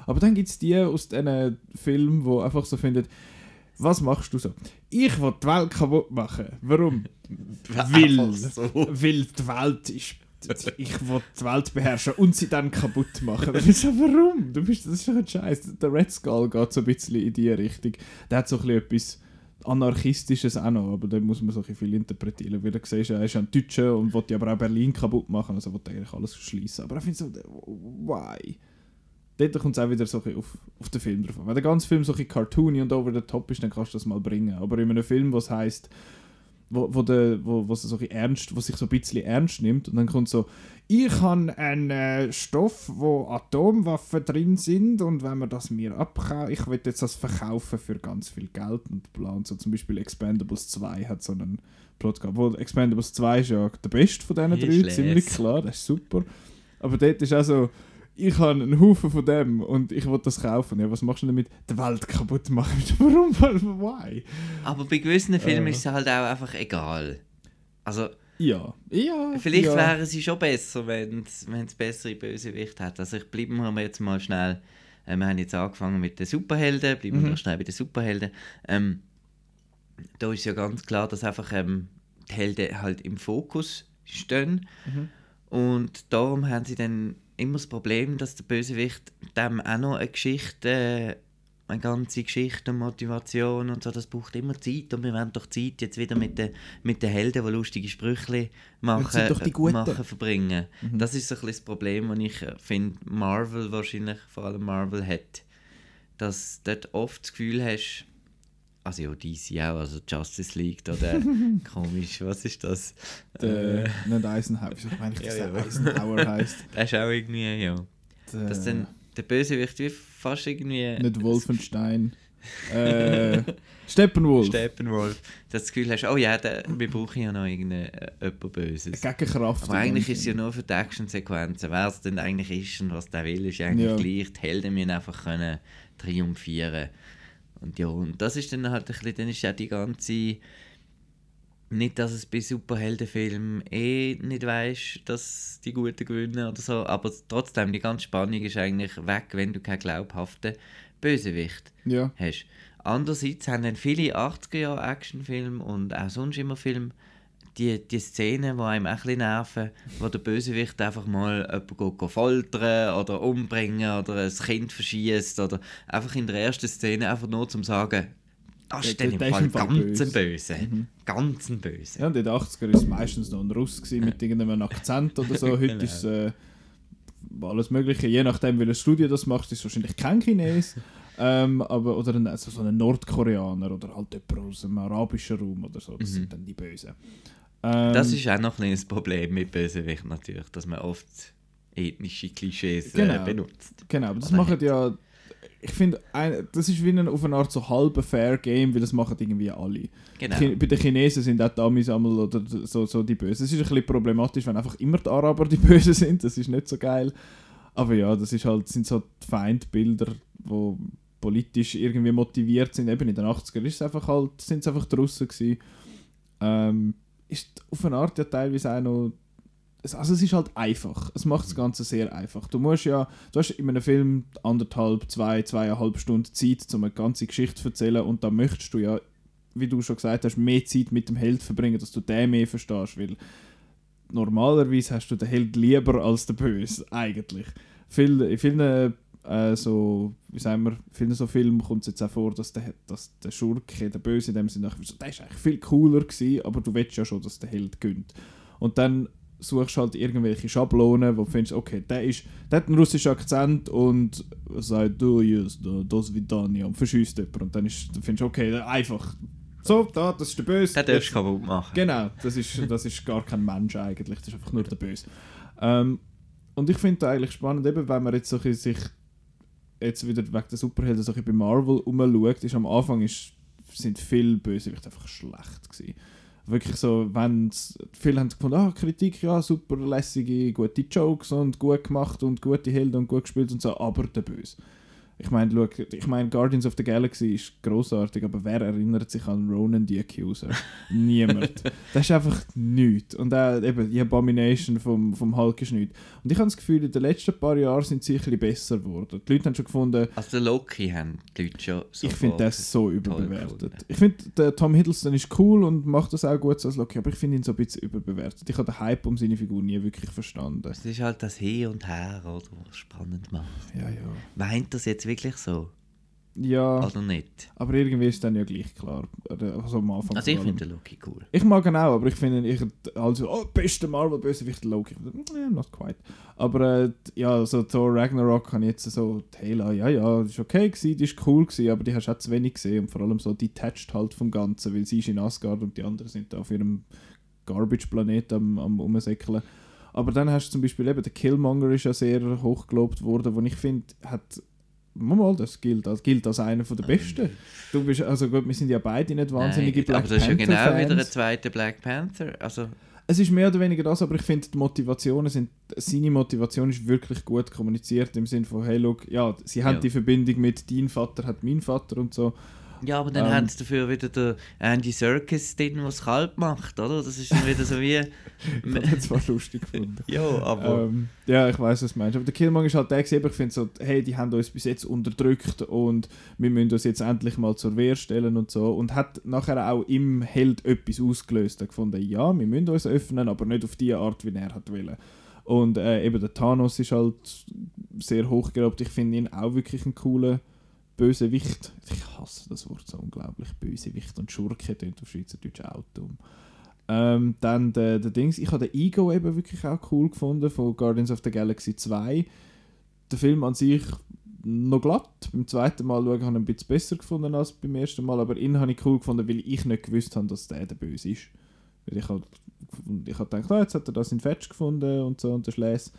Aber dann gibt es die aus diesen Filmen, die einfach so finden, was machst du so? Ich will die Welt kaputt machen. Warum? Weil, so. weil die Welt ist. Ich will die Welt beherrschen und sie dann kaputt machen. Dann ist so, warum? Du bist, das ist doch ein Scheiß. Der Red Skull geht so ein bisschen in die Richtung. Der hat so ein bisschen etwas Anarchistisches auch noch, aber da muss man so viel interpretieren. Weil du siehst, er ist ein Deutscher und will ja aber auch Berlin kaputt machen, also will eigentlich alles schließen. Aber ich finde so, why? Dort kommt es auch wieder so ein auf, auf den Film drauf an. Wenn der ganze Film so ein cartoony und over the top ist, dann kannst du das mal bringen. Aber in einem Film, was heißt wo, wo, der, wo, wo, so ernst, wo sich so ein bisschen ernst nimmt und dann kommt so, ich habe einen äh, Stoff, wo Atomwaffen drin sind und wenn man das mir abkauft, ich will jetzt das verkaufen für ganz viel Geld und bla und so. Zum Beispiel Expendables 2 hat so einen Plot gehabt, wo Expendables 2 ist ja der beste von diesen Ich drei, ziemlich klar, das ist super, aber dort ist auch so, ich habe einen Haufen von dem und ich will das kaufen. Ja, was machst du damit? Die Welt kaputt machen. Warum? Why? Aber bei gewissen Filmen Äh. ist es halt auch einfach egal. Also, Ja. Ja. vielleicht ja. wären sie schon besser, wenn es bessere Bösewicht hat. Also, ich bleiben wir jetzt mal schnell. Äh, wir haben jetzt angefangen mit den Superhelden, bleiben Mhm. wir noch schnell bei den Superhelden. Ähm, da ist ja ganz klar, dass einfach ähm, die Helden halt im Fokus stehen. Und darum haben sie dann immer das Problem, dass der Bösewicht dem auch noch eine Geschichte, äh, eine ganze Geschichte und Motivation und so, das braucht immer Zeit. Und wir wollen doch Zeit jetzt wieder mit den, mit den Helden, die lustige Sprüche machen, machen verbringen. Das ist so ein bisschen das Problem, das ich äh, finde, Marvel wahrscheinlich, vor allem Marvel hat, dass du dort oft das Gefühl hast, also ja, DC auch, also Justice League oder komisch, was ist das? Der, Äh, nicht Eisenhower, ich meine, dass Ja, der ja. Eisenhower heisst. das ist auch irgendwie, ja. Der, Dass dann der Bösewicht wie fast irgendwie... nicht Wolfenstein. äh, Steppenwolf. Steppenwolf. Dass du das Gefühl hast, oh ja, der, wir brauchen ja noch irgendeinen äh, Böses. Gegenkraft. Aber eigentlich ist es ja nur für die Actionsequenzen. Wer es denn eigentlich ist und was der will, ist eigentlich Ja. gleich. Die Helden müssen einfach können triumphieren. Und ja, und das ist dann halt ein bisschen, dann ist ja die ganze... Nicht, dass es bei Superheldenfilmen eh nicht weißt, dass die Guten gewinnen oder so, aber trotzdem, die ganze Spannung ist eigentlich weg, wenn du keinen glaubhaften Bösewicht Ja. hast. Andererseits haben dann viele 80er-Jahre-Actionfilme und auch sonst immer Filme die, die Szenen, die einem auch ein bisschen nerven, wo der Bösewicht einfach mal jemanden geht, foltern oder umbringen oder ein Kind verschießt oder einfach in der ersten Szene einfach nur zum sagen, das ist dann im Fall im Fall ganz böse." ein Böse. Ganz ein Böse. Ja, und in den 80er war es meistens noch ein Russ gewesen, mit irgendeinem Akzent oder so. Heute Genau. ist es äh, alles Mögliche. Je nachdem, welches Studio das macht, ist es wahrscheinlich kein Chines. ähm, aber, oder ein, also so ein Nordkoreaner oder halt jemand aus dem arabischen Raum oder so. Das sind dann die Bösen. Ähm. Das ist auch noch ein Problem mit Bösewicht natürlich, dass man oft ethnische Klischees äh, Genau. benutzt. Genau, aber das Oder machen ja. Ich finde, das ist wie ein, auf eine Art so halber Fair Game, weil das machen irgendwie alle. Genau. Bei den Chinesen sind auch die Amis einmal oder so, so die Bösen. Es ist ein bisschen problematisch, wenn einfach immer die Araber die Bösen sind. Das ist nicht so geil. Aber ja, das ist halt, sind so die Feindbilder, die politisch irgendwie motiviert sind. Eben in den 80er ist es einfach halt, sind es einfach die Russen gewesen. Ähm, ist auf eine Art ja teilweise auch noch es- also es ist halt einfach. Es macht das Ganze sehr einfach. Du musst ja, du hast in einem Film anderthalb, zwei, zweieinhalb Stunden Zeit, um eine ganze Geschichte zu erzählen und da möchtest du ja, wie du schon gesagt hast, mehr Zeit mit dem Held verbringen, dass du den mehr verstehst, weil normalerweise hast du den Held lieber als den Böse, eigentlich. Viel, in vielen äh, so, wie sagen wir, vielen so Filmen kommt es jetzt auch vor, dass der, dass der Schurke, der Böse in dem Sinne, so, der ist eigentlich viel cooler gewesen, aber du willst ja schon, dass der Held gönnt. Und dann suchst halt irgendwelche Schablonen, wo du findest, okay, der, ist, der hat einen russischen Akzent und sagt, du, yes, da, das Vidania und verschießt jemanden. Und dann, ist, dann findest du, okay, einfach, so, da, das ist der Böse. Den darfst du kaputt machen. Genau, das ist, das ist gar kein Mensch eigentlich, das ist einfach nur der Böse. Ähm, und ich finde eigentlich spannend, eben wenn man jetzt so ein bisschen sich jetzt wieder wegen der Superhelden so ein bei Marvel umschaut, ist am Anfang ist, sind viele Bösewichte einfach schlecht gewesen. Wirklich so, wenn viele haben gefunden, ah, Kritik, ja, super lässige, gute Jokes und gut gemacht und gute Helden und gut gespielt und so, aber der Böse. Ich meine, schau, ich meine, Guardians of the Galaxy ist großartig, aber wer erinnert sich an Ronan the Accuser? Niemand. Das ist einfach nichts. Und auch eben die Abomination vom, vom Hulk ist nichts. Und ich habe das Gefühl, in den letzten paar Jahren sind sie ein bisschen besser geworden. Die Leute haben schon gefunden, Also der Loki haben die Leute schon ich finde das so überbewertet. gefunden. Ich finde, Tom Hiddleston ist cool und macht das auch gut so als Loki, aber ich finde ihn so ein bisschen überbewertet. Ich habe den Hype um seine Figur nie wirklich verstanden. Es ist halt das Hin und Her, oder, was spannend macht. Ja, ja. Meint das jetzt wirklich so? Ja, Oder nicht? aber irgendwie ist dann ja gleich klar. Also am Anfang Also ich finde Loki cool. Ich mag ihn auch, aber ich finde, ich also, oh, beste Marvel-Bösewicht Loki. Ja, not quite. Aber äh, ja, so Thor Ragnarok ich jetzt so, Hela, ja, ja, ist okay gewesen, die ist cool gewesen, aber die hast du auch zu wenig gesehen und vor allem so detached halt vom Ganzen, weil sie ist in Asgard und die anderen sind da auf ihrem Garbage-Planet am, am Umsäckeln. Aber dann hast du zum Beispiel eben, der Killmonger ist ja sehr hoch gelobt worden, wo ich finde, hat Mal, das gilt, das gilt als einer der besten. Du bist, also gut, wir sind ja beide nicht wahnsinnige Nein, Black aber das ist ja genau Panther-Fans. wieder ein zweiter Black Panther. Also, Es ist mehr oder weniger das, aber ich finde, die Motivationen sind, seine Motivation ist wirklich gut kommuniziert im Sinne von, hey, look, ja, sie haben Ja. die Verbindung mit dein Vater hat mein Vater und so. Ja, aber dann Ähm. haben sie dafür wieder den Andy Serkis drin, der es kalt macht, oder? Das ist dann wieder so wie... Ich habe das zwar lustig gefunden. ja, aber... Ähm, ja, ich weiß, was du meinst. Aber der Killmonger ist halt der, ich finde so, hey, die haben uns bis jetzt unterdrückt und wir müssen uns jetzt endlich mal zur Wehr stellen und so. Und hat nachher auch im Held etwas ausgelöst. Er hat gefunden, ja, wir müssen uns öffnen, aber nicht auf die Art, wie er hat wollen. Und äh, eben der Thanos ist halt sehr hochgelobt. Ich finde ihn auch wirklich einen coolen Bösewicht. Ich hasse das Wort so unglaublich. Bösewicht und Schurke klingt auf Schweizerdeutsch auch dumm. Ähm, dann der, der Dings, ich habe den Ego eben wirklich auch cool gefunden von Guardians of the Galaxy 2. Der Film an sich noch glatt. Beim zweiten Mal schauen habe ich ihn ein bisschen besser gefunden als beim ersten Mal, aber ihn habe ich cool gefunden, weil ich nicht gewusst habe, dass der der Böse ist. Ich habe ich hab gedacht, ah, jetzt hat er das in Fetch gefunden und so und der Schläß.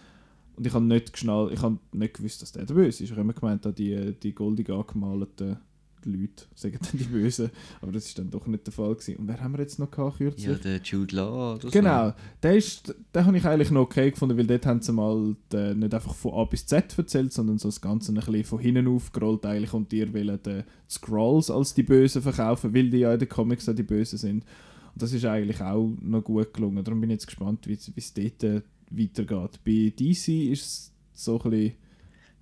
Und ich habe nicht geschnallt, ich habe nicht gewusst, dass der der Böse ist. Ich habe immer gemeint, da die, die goldig angemalten Leute sagen dann die Bösen. Aber das ist dann doch nicht der Fall gewesen. Und wer haben wir jetzt noch gehabt, kürzlich? ja, der Jude Law oder so. Genau, den, ist, den habe ich eigentlich noch okay gefunden, weil dort haben sie mal die, nicht einfach von A bis Z erzählt, sondern so das Ganze ein bisschen von hinten aufgerollt eigentlich und dir wollen die Scrolls als die Bösen verkaufen, weil die ja in den Comics auch die Bösen sind. Und das ist eigentlich auch noch gut gelungen. Darum bin ich jetzt gespannt, wie es- wie es dort äh, weitergeht. Bei DC ist es so ein bisschen...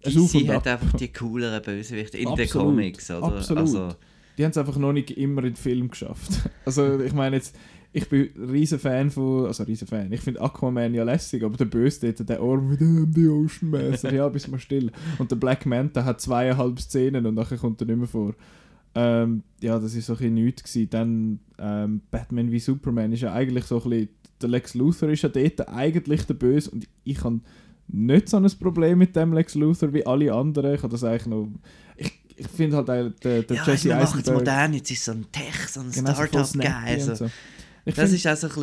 DC hat Ab. einfach die cooleren Bösewichte in den Comics, oder? absolut. Also, Die haben es einfach noch nicht immer in den Film geschafft. Also ich meine jetzt, ich bin ein riesen Fan von, also riesen Fan, ich finde Aquaman ja lässig, aber der Böse dort, der Arm mit dem The Ocean Master, ja, bist mal still. Und der Black Manta hat zweieinhalb Szenen und nachher kommt er nicht mehr vor. Ähm, ja, das ist so ein bisschen nichts gewesen. Dann ähm, Batman wie Superman ist ja eigentlich so ein bisschen, der Lex Luthor ist ja dort eigentlich der Böse und ich habe nicht so ein Problem mit dem Lex Luthor wie alle anderen. Ich habe das eigentlich noch, ich, ich finde halt äh, der, der ja, Jesse wir machen es Eisenberg... modern, jetzt ist so ein Tech, so ein Genau, so Startup-Guy. und Also. so. Das ist auch so ein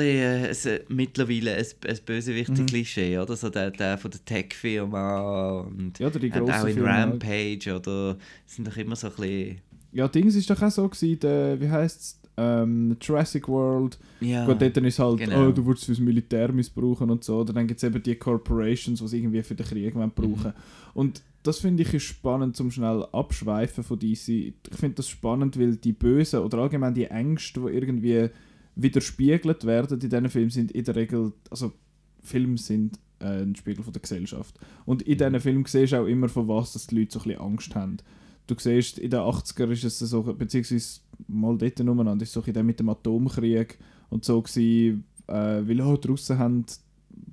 bisschen äh, ein, mittlerweile ein, ein Mhm. bösewichtig-Klischee, oder? So der, der von der Tech-Firma und, Ja, und auch in Firmen. Rampage oder sind doch immer so ein bisschen... Ja, Dings ist doch auch so gewesen, der, wie heisst es, ähm, Jurassic World. Ja, Gut, dort ist halt, genau. oh, du würdest es fürs Militär missbrauchen und so. Oder dann gibt es eben die Corporations, die es irgendwie für den Krieg wollen brauchen Mhm. Und das finde ich ist spannend, zum schnell abschweifen von DC. Ich finde das spannend, weil die Bösen oder allgemein die Ängste, die irgendwie widerspiegelt werden in diesen Filmen, sind in der Regel, also Filme sind äh, ein Spiegel von der Gesellschaft. Und in diesen Filmen siehst du auch immer, von was dass die Leute so ein bisschen Angst haben. Du siehst, in den 80er ist es so, beziehungsweise mal dort umeinander, ist so ein bisschen mit dem Atomkrieg und so gewesen, äh, weil oh, die Russen haben,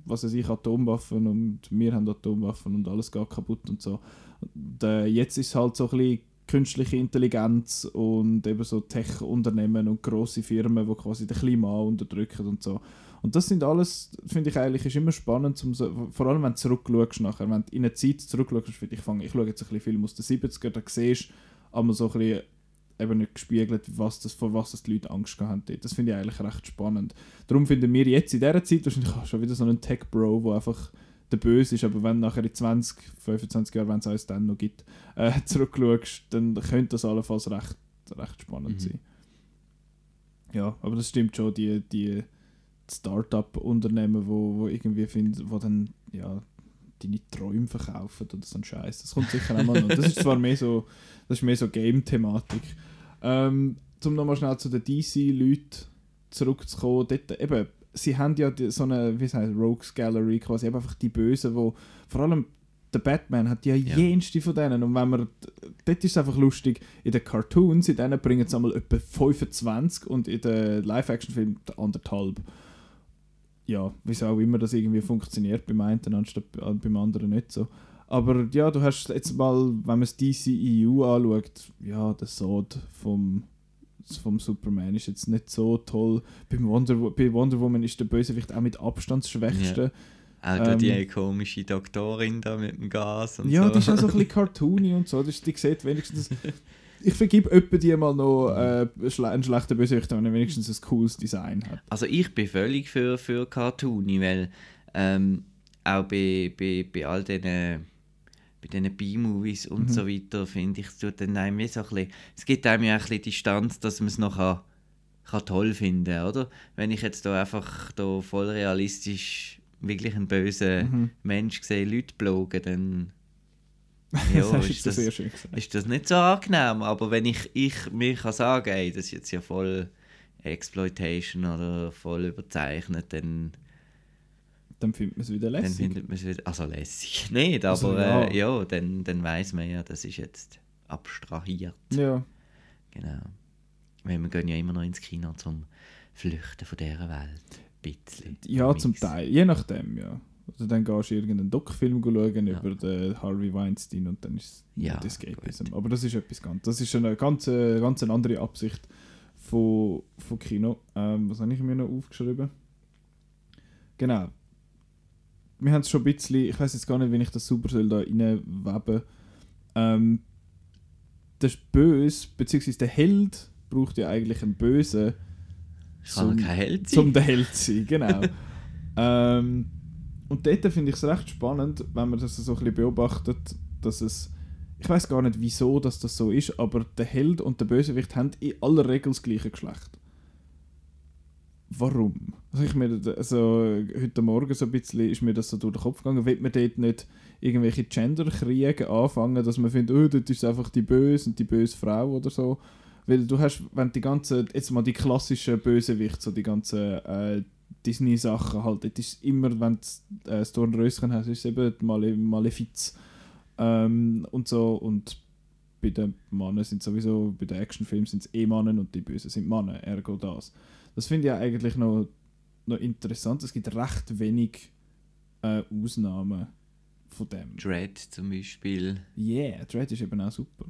was weiß ich, Atomwaffen und wir haben Atomwaffen und alles geht kaputt und so. Und, äh, jetzt ist halt so ein bisschen künstliche Intelligenz und eben so Tech-Unternehmen und grosse Firmen, die quasi den Klima unterdrücken und so. Und das sind alles, finde ich eigentlich, ist immer spannend, zum so, vor allem wenn du zurückschaust nachher, wenn du in eine Zeit zurückschaust, finde ich, fange, ich schaue jetzt ein bisschen Film aus den 70er, da siehst du einmal so ein bisschen eben nicht gespiegelt, was das, vor was das die Leute Angst gehabt haben. dort. Das finde ich eigentlich recht spannend. Darum finden wir jetzt in dieser Zeit wahrscheinlich auch schon wieder so einen Tech-Bro, der einfach der Böse ist, aber wenn nachher in 20, 25 Jahren, wenn es alles dann noch gibt, äh, zurückschaust, dann könnte das allenfalls recht, recht spannend Mhm. sein. Ja, aber das stimmt schon, die, die Start-up-Unternehmen, wo, wo irgendwie finden, wo dann ja, deine Träume verkaufen oder so ein Scheiß. Das kommt sicher auch mal noch. Das ist zwar mehr so, das ist mehr so Game-Thematik. Ähm, um nochmal schnell zu den DC-Leuten zurückzukommen, dort, eben, sie haben ja die, so eine, wie heißt Rogues Gallery quasi, eben einfach die Bösen, wo vor allem der Batman hat ja, Ja. jenste von denen und wenn man, dort ist es einfach lustig, in den Cartoons, in denen bringen sie einmal etwa 25 und in den Live-Action-Filmen anderthalb. Ja, wieso auch immer das irgendwie funktioniert beim einen anstatt bei- beim anderen nicht so. Aber ja, du hast jetzt mal, wenn man das DCEU anschaut, ja, der Sword vom, vom Superman ist jetzt nicht so toll. Beim Wonder, Wo- bei Wonder Woman ist der Bösewicht auch mit Abstand Schwächste. Auch da die Ähm, komische Doktorin da mit dem Gas und Ja, so. die ist auch so ein bisschen cartoony und so. Das, die sieht wenigstens. Ich vergib öppe die mal noch äh, schle einen schlechten Bösewicht, wenn er wenigstens ein cooles Design hat. Also ich bin völlig für, für Cartoony, weil ähm, auch bei, bei, bei all diesen bei diesen B-Movies und Mhm. so weiter, finde ich, es tut dann einem wie so ein bisschen, es gibt einem ja ein bisschen Distanz, dass man es noch kann, kann toll finden oder? Wenn ich jetzt da einfach da voll realistisch wirklich einen bösen Mhm. Mensch sehe, Leute blogen, dann Ja, das hast ist das, sehr schön gesagt. ist das nicht so angenehm. Aber wenn ich, ich mir kann sagen, ey, das ist jetzt ja voll Exploitation oder voll überzeichnet, dann, Dann findet man es wieder dann lässig. findet man es wieder. Also lässig nicht, aber Also, ja, äh, ja dann, dann weiß man ja, das ist jetzt abstrahiert. Ja, Genau. Weil wir gehen ja immer noch ins Kino zum Flüchten von dieser Welt. Ein bisschen. ja zum. Teil. Je nachdem, ja. Oder dann gehst du irgendeinen Doc-Film schauen Ja. über den Harvey Weinstein und dann ist es Ja, Escapism. Aber das ist etwas ganz. Das ist eine ganz, äh, ganz eine andere Absicht von, von Kino. Ähm, was habe ich mir noch aufgeschrieben? Genau. Wir haben es schon ein bisschen, ich weiß jetzt gar nicht, wie ich das super soll da reinweben. Ähm, der Böse, beziehungsweise der Held, braucht ja eigentlich einen Bösen, Kann er kein Held sein? zum der Held zu sein, genau. ähm, und dort finde ich es recht spannend, wenn man das so ein bisschen beobachtet, dass es, ich weiß gar nicht wieso dass das so ist, aber der Held und der Bösewicht haben in aller Regel das gleiche Geschlecht. Warum? Also ich mir, also heute Morgen so ein bisschen ist mir das so durch den Kopf gegangen, will man dort nicht irgendwelche Genderkriege anfangen, dass man findet, oh, dort ist einfach die Böse und die böse Frau oder so. Weil du hast, wenn die ganzen, jetzt mal die klassischen Bösewichte, so die ganzen äh, Disney-Sachen halt, dort ist immer, wenn du äh, das Dornröschen hast, ist es eben die Male Malefiz. Ähm, und so, und bei den Männern sind sowieso, bei den Actionfilmen sind es eh Männer und die Bösen sind Männer, ergo das. Das finde ich ja eigentlich noch, noch interessant. Es gibt recht wenig äh, Ausnahmen von dem. Dread zum Beispiel. Yeah, Dread ist eben auch super.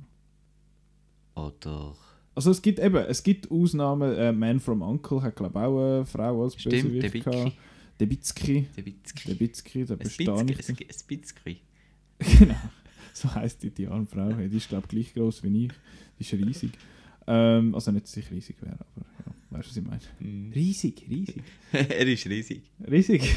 Oder. Also es gibt eben, es gibt Ausnahmen. Äh, Man from Uncle hat glaube ich auch eine Frau als Stimmt, Bösewicht gehabt. Der Bitzki. Der Bitzki. Der. Ein Bitzki. genau. So heisst die, die arme Frau. Die ist glaube ich gleich groß wie ich. Die ist riesig. Ähm, also nicht, dass ich riesig wäre, aber ja, weißt du, was ich meine? Mhm. Riesig, riesig. er ist riesig. Riesig.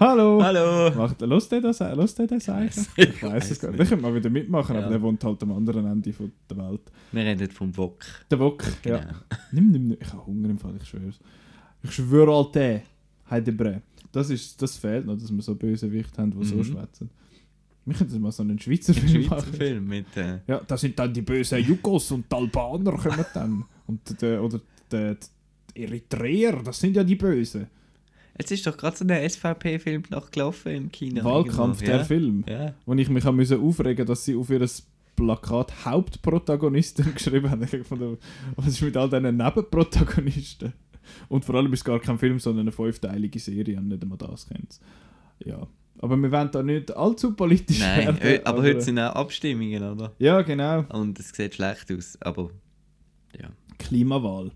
Hallo! Hallo! Macht, los der das, der das eigentlich? Ich Ich weiß es gar nicht. Der könnte mal wieder mitmachen, Ja. aber der wohnt halt am anderen Ende von der Welt. Wir reden vom Wok. Der Wok, Genau. ja. Nimm, nimm, nimm. Ich habe Hunger im Fall, ich schwör's. Ich schwöre, Alter. Heidebre. Das, ist, das fehlt noch, dass wir so böse Wichte haben, die so Mhm. schwätzen. Wir könnten mal so einen Schweizer Film Schweizer machen. Film mit. Äh, Ja, da sind dann die bösen Jugos und die Albaner kommen dann. Und der, oder der, die Eritreer, das sind ja die Bösen. Jetzt ist doch gerade so ein SVP-Film nachgelaufen im Kino. Wahlkampf, der ja. Film. Ja. wo ich mich müssen aufregen dass sie auf ihr Plakat Hauptprotagonistin geschrieben haben. Ich was ist mit all diesen Nebenprotagonisten? Und vor allem ist es gar kein Film, sondern eine fünfteilige Serie, und nicht einmal das kennt Ja. Aber wir wollen da nicht allzu politisch Nein, werden. hö- aber heute sind auch Abstimmungen, oder? Ja, genau. Und es sieht schlecht aus, aber. Ja. Klimawahl.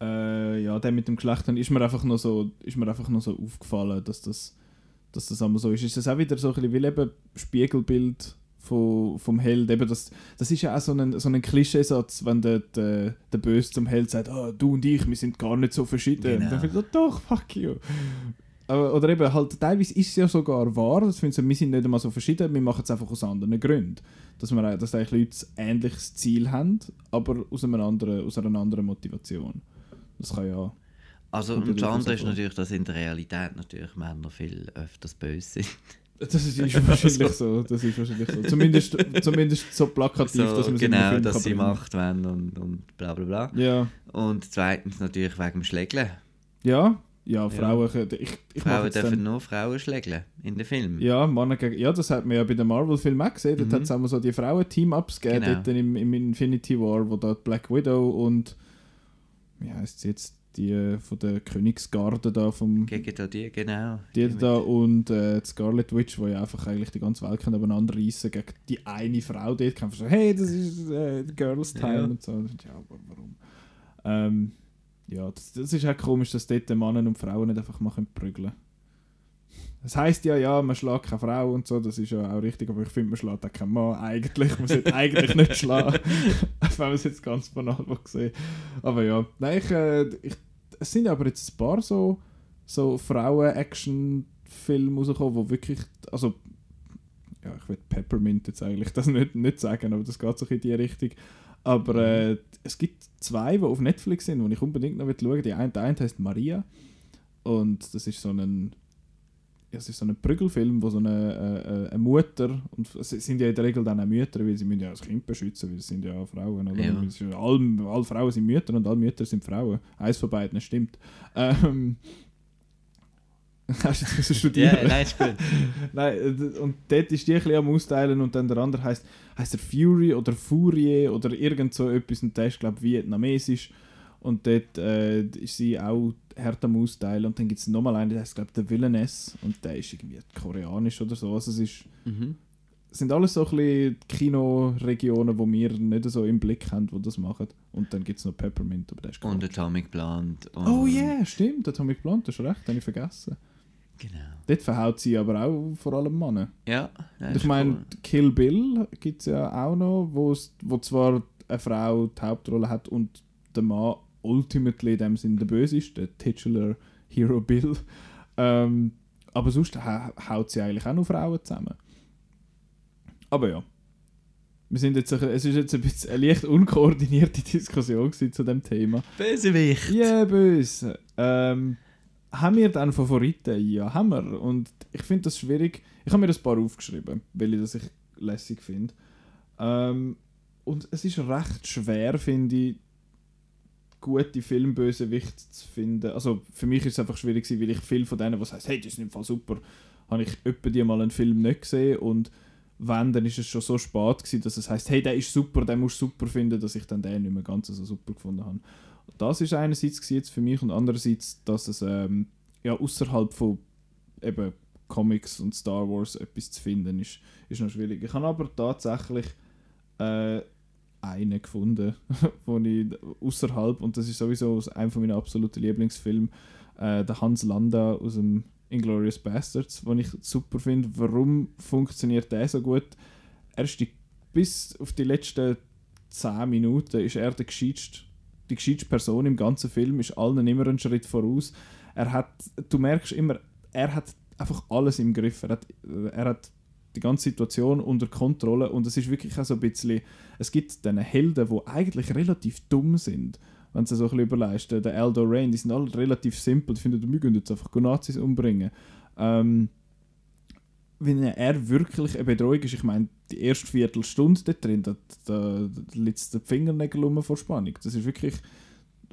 Äh, ja, der mit dem Geschlecht, dann ist mir einfach noch so, ist mir einfach noch so aufgefallen, dass das, dass das einmal so ist. Ist das auch wieder so ein bisschen wie eben Spiegelbild von, vom Held? Eben das, das ist ja auch so ein, so ein Klischeesatz, wenn der, der, der Böse zum Held sagt, ah, du und ich, wir sind gar nicht so verschieden. Genau. Dann finde ich so, doch, fuck you. Aber, oder eben, halt, teilweise ist es ja sogar wahr, das finden sie, wir sind nicht einmal so verschieden, wir machen es einfach aus anderen Gründen. Dass, wir, dass eigentlich Leute ein ähnliches Ziel haben, aber aus, einem anderen, aus einer anderen Motivation. Das kann ja... Also, und das ja andere ist natürlich, dass in der Realität natürlich Männer viel öfters böse sind. Das ist, ist wahrscheinlich so. Das ist wahrscheinlich so. Zumindest, zumindest so plakativ, So, dass man genau, dass kann sie bringen. Macht wollen und, und bla bla bla. Ja, Und zweitens natürlich wegen dem Schlägeln. ja, ja, Frauen können... Ich, ich Frauen dürfen dann, nur Frauen schlägeln in den Filmen. ja, Männer gegen, ja, das hat man ja bei den Marvel-Filmen auch gesehen. Dort Mhm. hat es mal so die Frauen-Team-Ups gegeben, Genau. dort im, im Infinity War, wo da Black Widow und... Wie heisst sie jetzt? Die äh, von der Königsgarde da vom... Gegen da die, genau. Die mit- da und äh, die Scarlet Witch, die ja einfach eigentlich die ganze Welt können aneinander reissen gegen die eine Frau dort kämpfen. So, hey, das ist äh, Girls Time Ja. und so. Und Ja, aber warum? Ähm, ja, das, das ist auch komisch, dass dort die Männer und Frauen nicht einfach machen prügeln. Das heisst ja, ja, man schlägt keine Frau und so, das ist ja auch richtig, aber ich finde, man schlägt auch keinen Mann. Eigentlich, man sollte eigentlich nicht schlagen. Wenn man es jetzt ganz banal sehen Aber ja, nein, ich, äh, ich, es sind aber jetzt ein paar so, so Frauen-Action-Filme rausgekommen, die wirklich, also, ja, ich will Peppermint jetzt eigentlich das nicht, nicht sagen, aber das geht so in die Richtung. Aber äh, es gibt zwei, die auf Netflix sind, die ich unbedingt noch schauen will. Die eine, der eine heißt Maria und das ist so ein es ist so ein Prügelfilm, wo so eine, äh, eine Mutter, und es sind ja in der Regel dann auch Mütter, weil sie müssen ja das Kind beschützen, weil es sind ja Frauen, oder? Ja. Ja Alle, alle Frauen sind Mütter und alle Mütter sind Frauen. Eins von beiden stimmt. Ähm, Hast du jetzt studieren? Ja, nein, ist gut. Nein, äh, und dort ist die ein bisschen am Austeilen und dann der andere heißt heißt er Fury oder Furie oder irgend so etwas und der ist glaube ich vietnamesisch und dort äh, ist sie auch hart am Austeilen und dann gibt es nochmal einen, der heißt glaube ich der Villainess und der ist irgendwie koreanisch oder so, also es ist Mhm. sind alles so ein bisschen Kinoregionen, wo wir nicht so im Blick haben, wo das machen und dann gibt es noch Peppermint, aber der ist Und. Atomic Blonde. Und Oh ja, yeah, stimmt, Atomic Blonde, hast recht, habe ich vergessen. Genau. Dort verhaut sie aber auch vor allem Männer. Ja, ich ist meine, cool. Kill Bill gibt es ja auch noch, wo zwar eine Frau die Hauptrolle hat und der Mann ultimately in dem Sinn der Böse ist, der Titular Hero Bill. Ähm, aber sonst ha haut sie eigentlich auch noch Frauen zusammen. Aber ja. Wir sind jetzt, ein- es ist jetzt ein bisschen eine leicht unkoordinierte Diskussion zu dem Thema. Bösewicht. Ja, böse. Ähm, haben wir dann Favoriten? Ja, haben wir. Und ich finde das schwierig. Ich habe mir ein paar aufgeschrieben, weil ich das ich lässig finde. Ähm, und es ist recht schwer, finde ich, gute Filmbösewichte zu finden. Also für mich ist es einfach schwierig, weil ich viel von denen, die sagen, hey, das ist im Fall super, habe ich öppe die mal einen Film nicht gesehen und wenn, dann ist es schon so spät gewesen, dass es heißt, hey, der ist super, den musst du super finden, dass ich dann den nicht mehr ganz so super gefunden habe. Das ist einerseits jetzt für mich und andererseits, dass es ähm, ja außerhalb von eben Comics und Star Wars etwas zu finden ist, ist noch schwierig. Ich habe aber tatsächlich äh, einen gefunden, wo ich außerhalb und das ist sowieso aus einem von meinen absoluten Lieblingsfilmen, äh, der Hans Landa aus dem Inglourious Bastards, den ich super finde. Warum funktioniert der so gut? Er ist bis auf die letzten 10 Minuten ist er der gescheitste, die gescheitste Person im ganzen Film, ist allen immer einen Schritt voraus. Er hat, du merkst immer, er hat einfach alles im Griff. Er hat, er hat die ganze Situation unter Kontrolle und es ist wirklich auch so ein bisschen, es gibt diese Helden, die eigentlich relativ dumm sind, wenn du so ein bisschen überlegst. Der Aldo Rain, die sind alle relativ simpel, die finden, wir gehen jetzt einfach Nazis umbringen. Ähm, wenn er wirklich eine Bedrohung ist, ich meine, die erste Viertelstunde dort drin, da, da, da liegt der Fingernägel um vor Spannung. Das ist wirklich,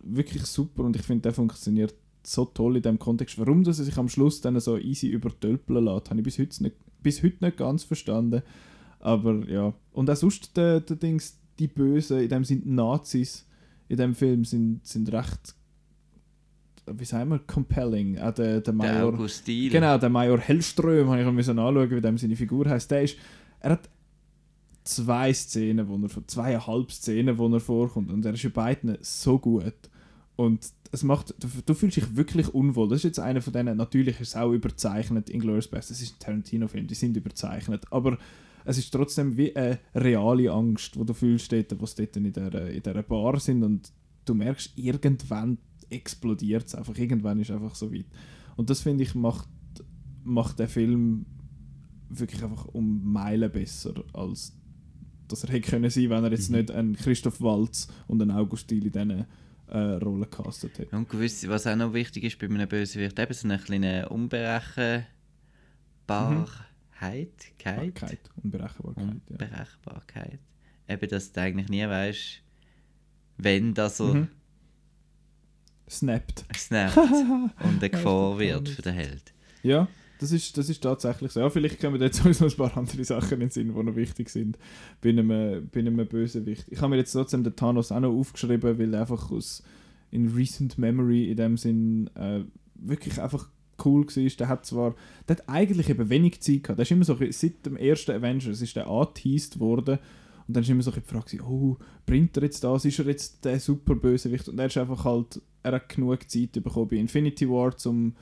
wirklich super und ich finde, der funktioniert so toll in dem Kontext. Warum dass er sich am Schluss dann so easy übertölpeln lässt, habe ich bis heute nicht, bis heute nicht ganz verstanden. Aber ja. Und auch sonst der, der Dings, die Bösen, in dem sind Nazis in dem Film sind, sind recht, wie sagen wir, compelling. Auch der, der Der Major. Diel. Genau, der Major Hellström, habe ich müssen anschauen, wie dem seine Figur heißt. Der ist, er hat zwei Szenen, wo er, zweieinhalb Szenen, wo er vorkommt und er ist in beiden so gut. Und es macht, du, du fühlst dich wirklich unwohl. Das ist jetzt einer von denen, natürlich ist es auch überzeichnet, Inglourious Best, das ist ein Tarantino-Film, die sind überzeichnet, aber es ist trotzdem wie eine reale Angst, wo du fühlst, dort, wo sie dort in dieser, in dieser Bar sind und du merkst, irgendwann explodiert es einfach, irgendwann ist es einfach so weit. Und das finde ich macht, macht der Film wirklich einfach um Meilen besser, als dass er hätte können sein, wenn er jetzt Mhm. nicht einen Christoph Waltz und einen August Diel in diesen äh, Rollen gecastet hätte. Und gewiss, was auch noch wichtig ist bei einem Bösewicht, eben so eine kleine Unberechenbarkeit. Keit? Unberechenbarkeit. Unberechenbarkeit, ja. Eben, dass du eigentlich nie weißt, wenn das so Mhm. Snappt. snappt und eine Gefahr wird für den Held. Ja, das ist, das ist tatsächlich so. Ja, vielleicht kommen jetzt sowieso ein paar andere Sachen in den Sinn, die noch wichtig sind bei einem, bei einem Bösewicht. Ich habe mir jetzt trotzdem den Thanos auch noch aufgeschrieben, weil er einfach aus in recent memory in dem Sinn äh, wirklich einfach cool war. Der hat zwar, der hat eigentlich eben wenig Zeit gehabt. Der ist immer so, seit dem ersten Avengers ist der angeteased worden und dann ist immer so die Frage, oh, bringt er jetzt das? Ist er jetzt der super Bösewicht? Und er ist einfach halt, er hat genug Zeit bekommen bei Infinity War, um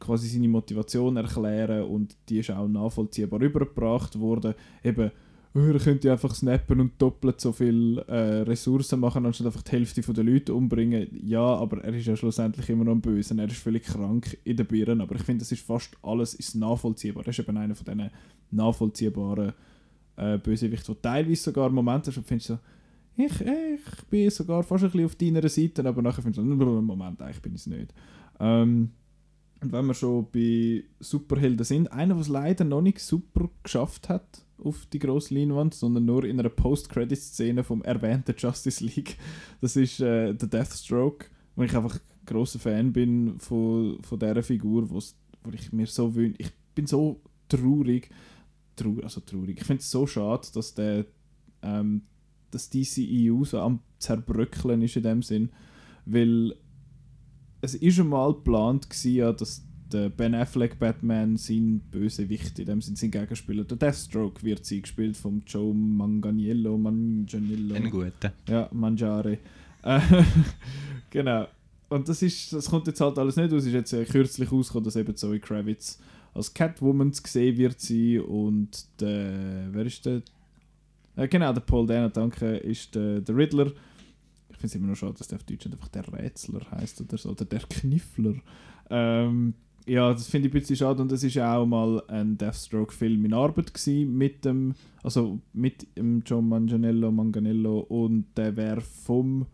quasi seine Motivation erklären und die ist auch nachvollziehbar übergebracht worden. Eben, oh, er könnte einfach snappen und doppelt so viel äh, Ressourcen machen, anstatt einfach die Hälfte der Leute umbringen. Ja, aber er ist ja schlussendlich immer noch ein Böse. Er ist völlig krank in den Birnen, aber ich finde, das ist fast alles ist nachvollziehbar. Er ist eben einer von diesen nachvollziehbaren äh, Bösewichten, wo teilweise sogar Momente hast, wo du findest so, ich, ich bin sogar fast ein bisschen auf deiner Seite, aber nachher findest du Moment, eigentlich bin ich es nicht. Ähm, Und wenn wir schon bei Superhelden sind, einer, der es leider noch nicht super geschafft hat auf die grosse Leinwand, sondern nur in einer Post-Credit-Szene vom erwähnten Justice League, das ist äh, der Deathstroke, wo ich einfach großer Fan bin von, von dieser Figur, wo ich mir so wünsche. Ich bin so traurig, trau also traurig. Ich finde es so schade, dass der ähm, das DCEU so am zerbröckeln ist in dem Sinn, weil es ist schon mal geplant gewesen, ja, dass der Ben Affleck Batman sein Bösewicht in dem Sinn sein Gegenspieler. Der Deathstroke wird sie gespielt vom Joe Manganiello Manganiello. Ein guter. ja Mangiare. Äh, genau. Und das ist das kommt jetzt halt alles nicht aus. Ist jetzt äh, kürzlich rausgekommen dass eben Zoe Kravitz als Catwoman zu sehen wird sie und der wer ist der? Äh, genau der Paul Dano danke ist der, der Riddler finde es immer noch schade, dass der auf Deutsch einfach der Rätsler heißt oder so, oder der Kniffler. Ähm, ja, das finde ich ein bisschen schade und ist ja auch mal ein Deathstroke-Film in Arbeit gewesen mit dem, also mit dem John Manganiello, Manganello und der wäre vom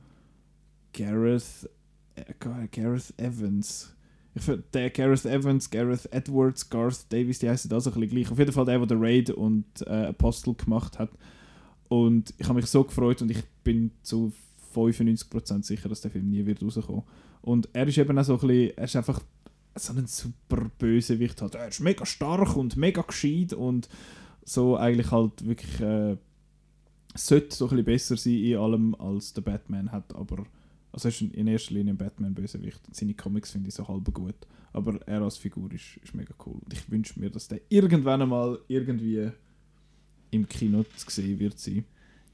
Gareth, äh, Gareth Evans. Ich find, der Gareth Evans, Gareth Edwards, Garth Davis, die heißen also ein bisschen gleich. Auf jeden Fall der, der The Raid und äh, Apostle gemacht hat. Und ich habe mich so gefreut und ich bin zu 95% sicher, dass der Film nie wird rauskommen. Und er ist eben auch so ein bisschen, er ist einfach so ein super Bösewicht halt. Er ist mega stark und mega gescheit und so eigentlich halt wirklich äh, sollte so ein bisschen besser sein in allem als der Batman hat, aber also er ist in erster Linie ein Batman-Bösewicht. Seine Comics finde ich so halb gut, aber er als Figur ist, ist mega cool. Und ich wünsche mir, dass der irgendwann einmal irgendwie im Kino zu sehen wird sein.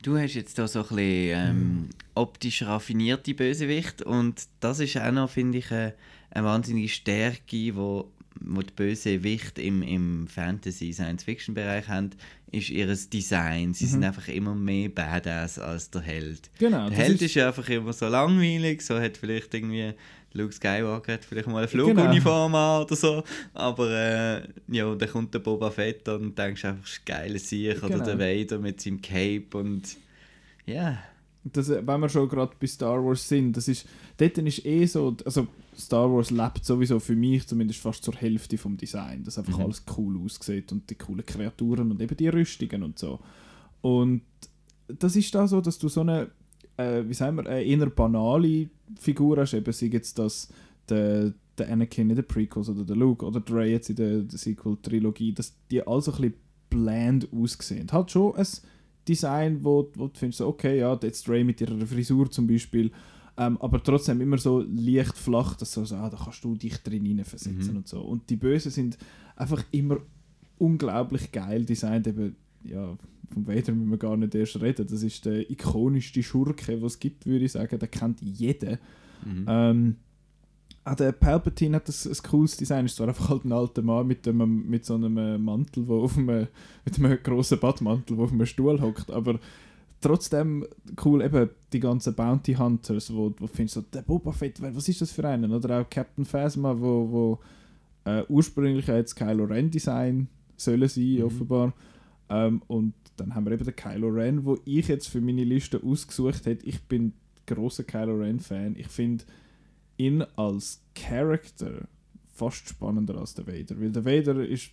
Du hast jetzt da so ein bisschen ähm, optisch raffinierte Bösewicht und das ist auch noch, finde ich, eine, eine wahnsinnige Stärke, wo, wo die Bösewicht im, im Fantasy-Science-Fiction-Bereich haben, ist ihr Design. Sie sind einfach immer mehr Badass als der Held. Genau, Der Held ist- ist ja einfach immer so langweilig, so hat vielleicht irgendwie Luke Skywalker hat vielleicht mal eine Fluguniform an oder so, aber äh, ja, dann kommt der Boba Fett und denkst einfach, das ist geiler Sieg oder Genau. der Vader mit seinem Cape und ja, das, äh, wenn wir schon gerade bei Star Wars sind, das ist, dort ist eh so, also Star Wars lebt sowieso für mich zumindest fast zur Hälfte vom Design, dass einfach Mhm. alles cool aussieht und die coolen Kreaturen und eben die Rüstungen und so. Und das ist da so, dass du so eine, äh, wie sagen wir, eine eher banale Figur hast, eben sei jetzt das der, der Anakin in den Prequels oder der Luke oder der Rey jetzt in der, der Sequel-Trilogie, dass die also ein bisschen bland aussehen. Halt schon ein Design, wo, wo du findest, so, okay, ja, jetzt Ray mit ihrer Frisur zum Beispiel, ähm, aber trotzdem immer so leicht flach, dass du so, ah, da kannst du dich drin hineinversetzen Mhm. und so. Und die Bösen sind einfach immer unglaublich geil designt, eben, ja, vom Vader müssen wir gar nicht erst reden, das ist der ikonischste Schurke, was es gibt, würde ich sagen, der kennt jeder. mhm. Ähm, auch der Palpatine hat ein, ein cooles Design. Ist zwar einfach halt ein alter Mann mit, einem, mit so einem Mantel, wo auf einem, mit einem grossen Badmantel, der auf einem Stuhl hockt, aber trotzdem cool eben die ganzen Bounty Hunters, wo wo du findest, so, der Boba Fett, was ist das für einen? Oder auch Captain Phasma, wo, wo äh, ursprünglich jetzt Kylo Ren Design sollen sein, Mhm. offenbar. Ähm, und dann haben wir eben den Kylo Ren, wo ich jetzt für meine Liste ausgesucht hätte. Ich bin großer Kylo Ren Fan. Ich finde ihn als Character fast spannender als der Vader, weil der Vader ist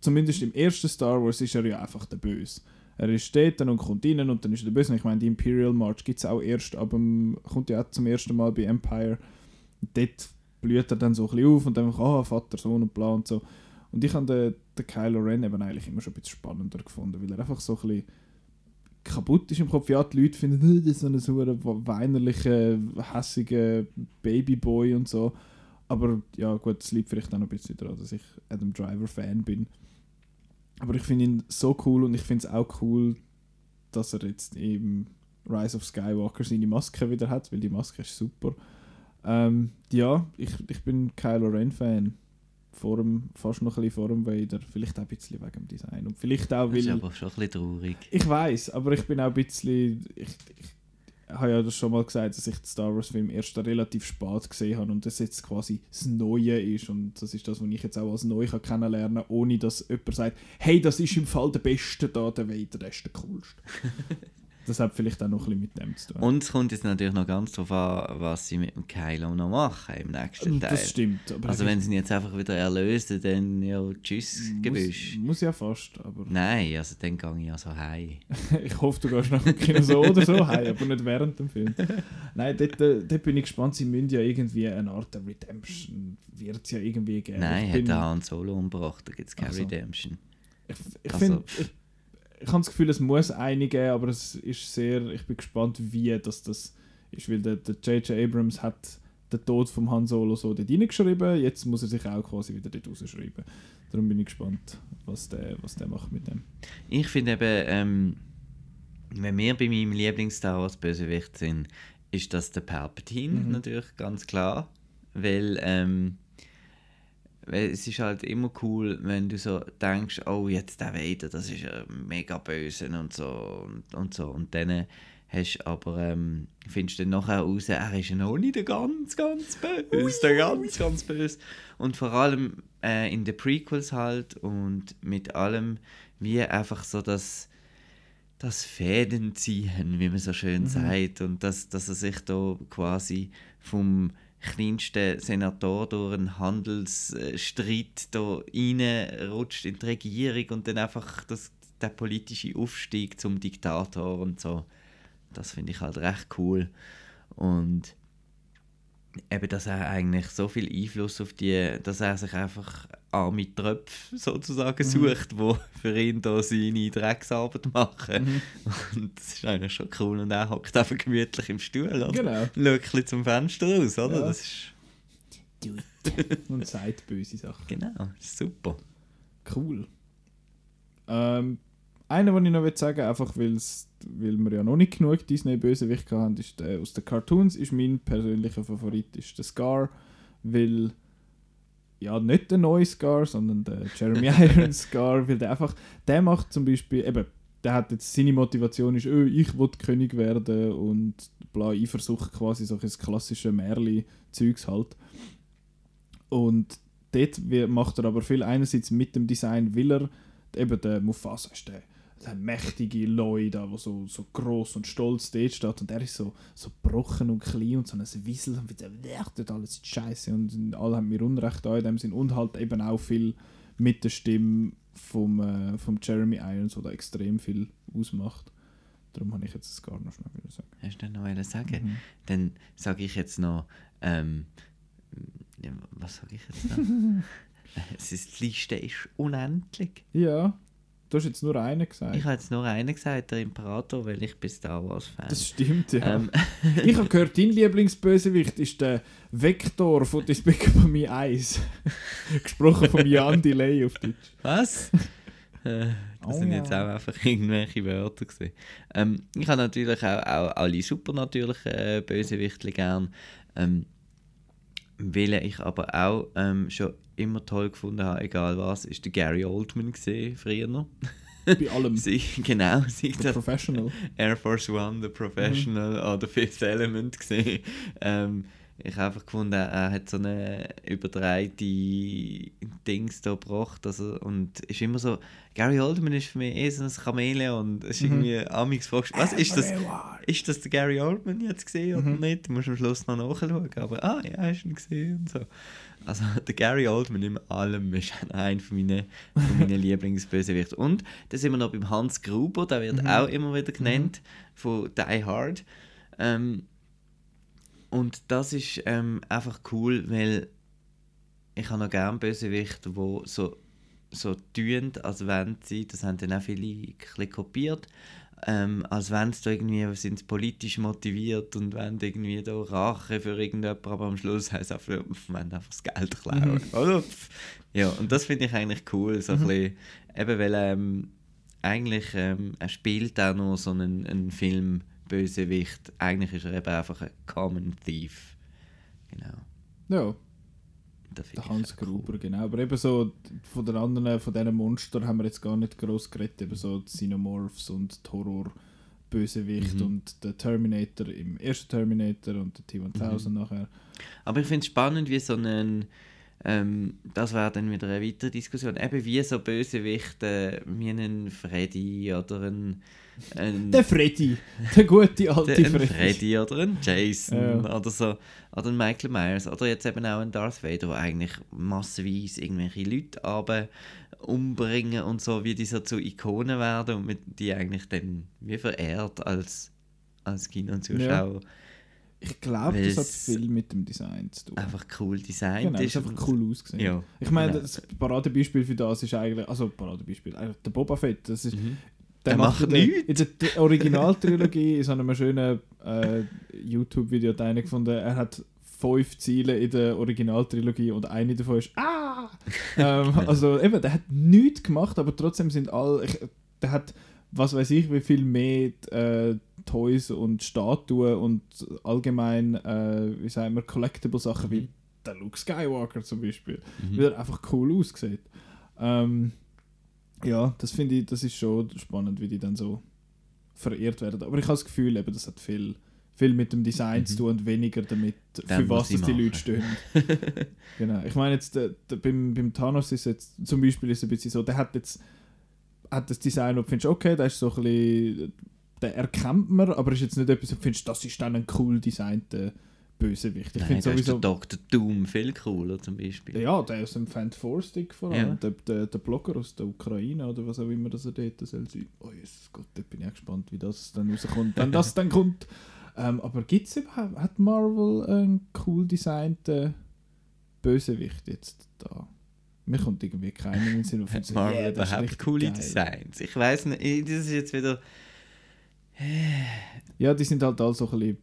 zumindest im ersten Star Wars ist er ja einfach der Böse. Er ist dort und kommt rein und dann ist er der Böse. Ich meine, die Imperial March gibt es auch erst, aber kommt ja auch zum ersten Mal bei Empire. Dort blüht er dann so ein bisschen auf und dann ah, Vater, Sohn und bla und so. Und ich habe den, den Kylo Ren eben eigentlich immer schon ein bisschen spannender gefunden, weil er einfach so ein bisschen kaputt ist im Kopf. Ja, die Leute finden, «Äh, das ist so ein so ein weinerlicher, hässiger Babyboy und so. Aber ja, gut, es liegt vielleicht auch noch ein bisschen daran, dass ich Adam Driver Fan bin. Aber ich finde ihn so cool und ich finde es auch cool, dass er jetzt im Rise of Skywalker seine Maske wieder hat, weil die Maske ist super. Ähm, ja, ich, ich bin Kylo Ren Fan. Vor dem, fast noch ein bisschen vor dem Vader. Vielleicht auch ein bisschen wegen dem Design. Und vielleicht auch, das ist weil. aber schon ein bisschen traurig. Ich weiß, aber ich bin auch ein bisschen. Ich, ich habe ja das schon mal gesagt, dass ich den Star Wars Film erst relativ spät gesehen habe und das jetzt quasi das Neue ist. Und das ist das, was ich jetzt auch als neu kann kennenlernen kann, ohne dass jemand sagt: Hey, das ist im Fall der Beste da, der Vader, der ist der coolste. das hat vielleicht auch noch ein bisschen mit dem zu tun. Und es kommt jetzt natürlich noch ganz darauf an, was sie mit dem Kylo noch machen im nächsten Teil. das stimmt. Also wenn sie ihn jetzt einfach wieder erlösen, dann ja, tschüss, Gebüsch. muss, muss ja fast, aber Nein, also dann gehe ich ja so heim. ich hoffe, du gehst nach dem Kino so oder so heim, aber nicht während dem Film. Nein, dort, äh, dort bin ich gespannt, sie müssen ja irgendwie eine Art Redemption, wird es ja irgendwie geben. Nein, ich hat der Han Solo umgebracht, da gibt es keine Ach so. Redemption. Ich, ich Also- finde, ich, habe das Gefühl, es muss eine geben, aber es ist sehr, ich bin gespannt, wie das, das ist, weil der J.J. Abrams hat den Tod von Han Solo so dort reingeschrieben, jetzt muss er sich auch quasi wieder dort rausschreiben. Darum bin ich gespannt, was der, was der macht mit dem. Ich finde eben, ähm, wenn wir bei meinem Lieblings-Star Bösewicht sind, ist das der Palpatine Mhm. natürlich ganz klar, weil, ähm, weil es ist halt immer cool, wenn du so denkst, oh jetzt der Vader, das ist ja mega böse und so und, und so. Und dann hast du aber ähm, findest du dann nachher raus, er ist ja noch nicht der ganz, ganz böse, der ganz, ganz böse. Und vor allem äh, in den Prequels halt und mit allem wie einfach so das das Fäden ziehen, wie man so schön sagt, und dass, dass er sich da quasi vom kleinsten Senator durch einen Handelsstreit da reinrutscht in die Regierung und dann einfach das, der politische Aufstieg zum Diktator und so. Das finde ich halt recht cool. Und eben, dass er eigentlich so viel Einfluss auf die, dass er sich einfach arme Tröpfe sozusagen sucht, wo für ihn da seine Drecksarbeit machen. Und das ist eigentlich schon cool. Und er hockt einfach gemütlich im Stuhl, oder? Genau. Schaut ein bisschen zum Fenster raus, oder? Ja. Das ist, Und sagt böse Sachen. genau, super. Cool. Ähm, einer, den ich noch will sagen einfach weil's, weil wir ja noch nicht genug Disney-Bösewicht haben, ist der aus den Cartoons, ist mein persönlicher Favorit, ist der Scar, weil ja, nicht der neue Scar, sondern der Jeremy Irons Scar, weil der einfach, der macht zum Beispiel, eben, der hat jetzt, seine Motivation ist, oh, ich will König werden und bla, Eifersucht quasi, so ein klassisches Märli-Zeugs halt. Und dort macht er aber viel einerseits mit dem Design, weil er eben der Mufasa ist der mächtige Leu da, der so, so gross und stolz dort steht und er ist so, so brochen und klein und so ein Wiesel und wieder dort alles ist scheiße und alle haben mir Unrecht da in dem Sinn und halt eben auch viel mit der Stimme vom, äh, vom Jeremy Irons, der da extrem viel ausmacht. Darum habe ich jetzt das gar noch schnell wieder sagen. Hast du noch was sagen? Mhm. Dann sage ich jetzt noch, ähm, was sage ich jetzt noch? es ist, die Liste ist unendlich. Ja, du hast jetzt nur einen gesagt. Ich habe jetzt nur einen gesagt, der Imperator, weil ich bin Star Wars-Fan. das stimmt, ja. Ähm, Ich habe gehört, dein Lieblingsbösewicht ist der Vektor von Despicable Me 1. Gesprochen von Jan Delay auf Deutsch. Was? Äh, das Oh sind jetzt auch einfach irgendwelche Wörter gewesen. Ähm, ich habe natürlich auch, auch alle supernatürlichen äh, gern. Ähm, weil ich aber auch ähm, schon immer toll gefunden habe, egal was, ist der Gary Oldman gesehen früher noch. Bei allem. Sie, genau, sie Der Professional. Air Force One, The Professional oder Fifth Element gesehen. Ähm, ich habe einfach gefunden, er hat so eine überdrehte Dings da gebracht. Also, und ist immer so, Gary Oldman ist für mich eh so ein Chamäleon. Und es ist irgendwie, amix fragst was ist das? Ist das der Gary Oldman jetzt gesehen oder nicht? Du musst am Schluss noch nachschauen. Aber, ah, ja, hast du ihn gesehen und so. Also, der Gary Oldman in allem ist einer von meinen, von meinen Lieblingsbösewichten. Und da sind wir noch beim Hans Gruber, der wird auch immer wieder genannt, von Die Hard. Ähm, und das ist ähm, einfach cool, weil ich habe noch gerne Bösewichte, die so, so tun, als wenn sie, das haben dann auch viele ein kopiert, ähm, als wenn sie da irgendwie sind politisch motiviert und wollen irgendwie da Rache für irgendjemanden, aber am Schluss heißt es einfach, wir wollen einfach das Geld klauen. Oder? Ja, und das finde ich eigentlich cool, so ein bisschen, eben weil ähm, eigentlich ähm, er spielt auch nur so einen, einen Film Bösewicht, eigentlich ist er eben einfach ein Common Thief. Genau. Ja, der Hans auch cool. Gruber, genau. Aber eben so von den anderen, von diesen Monstern haben wir jetzt gar nicht groß geredet. Eben so die Xenomorphs und die Horror-Bösewicht Mhm. und der Terminator im ersten Terminator und der T-1000 Mhm. nachher. Aber ich finde es spannend, wie so ein Ähm, das wäre dann wieder eine weitere Diskussion. Eben wie so Bösewichte wie einen Freddy oder ein, ein Der Freddy, der gute alte der- Freddy. Freddy oder ein Jason Ja. oder so. Oder ein Michael Myers. Oder jetzt eben auch ein Darth Vader, der eigentlich massenweise irgendwelche Leute aber umbringen und so, wie die so zu Ikonen werden und die eigentlich dann wie verehrt als, als Kinozuschauer. Ich glaube, das hat viel mit dem Design zu tun. Einfach cool designt Genau, das ist. einfach cool ausgesehen. Ja. Ich meine, Genau. das Paradebeispiel für das ist eigentlich, also Paradebeispiel, eigentlich der Boba Fett, das ist, Mhm. Der, Der macht der, nichts. In der Originaltrilogie, in so einem schönen äh, YouTube-Video hat einer gefunden, er hat fünf Ziele in der Originaltrilogie und eine davon ist «Ah!» ähm, Also eben, der hat nichts gemacht, aber trotzdem sind alle, ich, der hat, was weiß ich, wie viel mehr äh, Toys und Statuen und allgemein, äh, wie sagen wir, Collectible-Sachen wie der Luke Skywalker zum Beispiel, Mhm. weil er einfach cool aussieht. Ähm, ja, das finde ich, das ist schon spannend, wie die dann so verehrt werden. Aber ich habe das Gefühl, eben, das hat viel, viel mit dem Design zu tun und weniger damit, Mhm. Dem, für was was die Leute stehen. genau. Ich meine jetzt, der, der, beim, beim Thanos ist jetzt zum Beispiel ist ein bisschen so, der hat jetzt hat das Design, du findest, okay, das ist so ein bisschen, den erkennt man, aber ist jetzt nicht etwas, wo du findest, das ist dann ein cool designter Bösewicht. Ich finde ist der sowieso... Dr. Doom viel cooler zum Beispiel. Ja, der aus dem Fan 4 Stick vor allem. Ja. Der, der, der Blogger aus der Ukraine oder was auch immer das er dort soll sein. Oh Jesus Gott, da bin ich gespannt, wie das dann rauskommt. Wenn das dann kommt. Ähm, aber gibt es überhaupt, hat Marvel einen cool designten Bösewicht jetzt da? Mir kommt irgendwie keiner in den Sinn. findest du, Marvel yeah, ist überhaupt coole geil. Designs? Ich weiß nicht, das ist jetzt wieder Ja, die sind halt alle so ein bisschen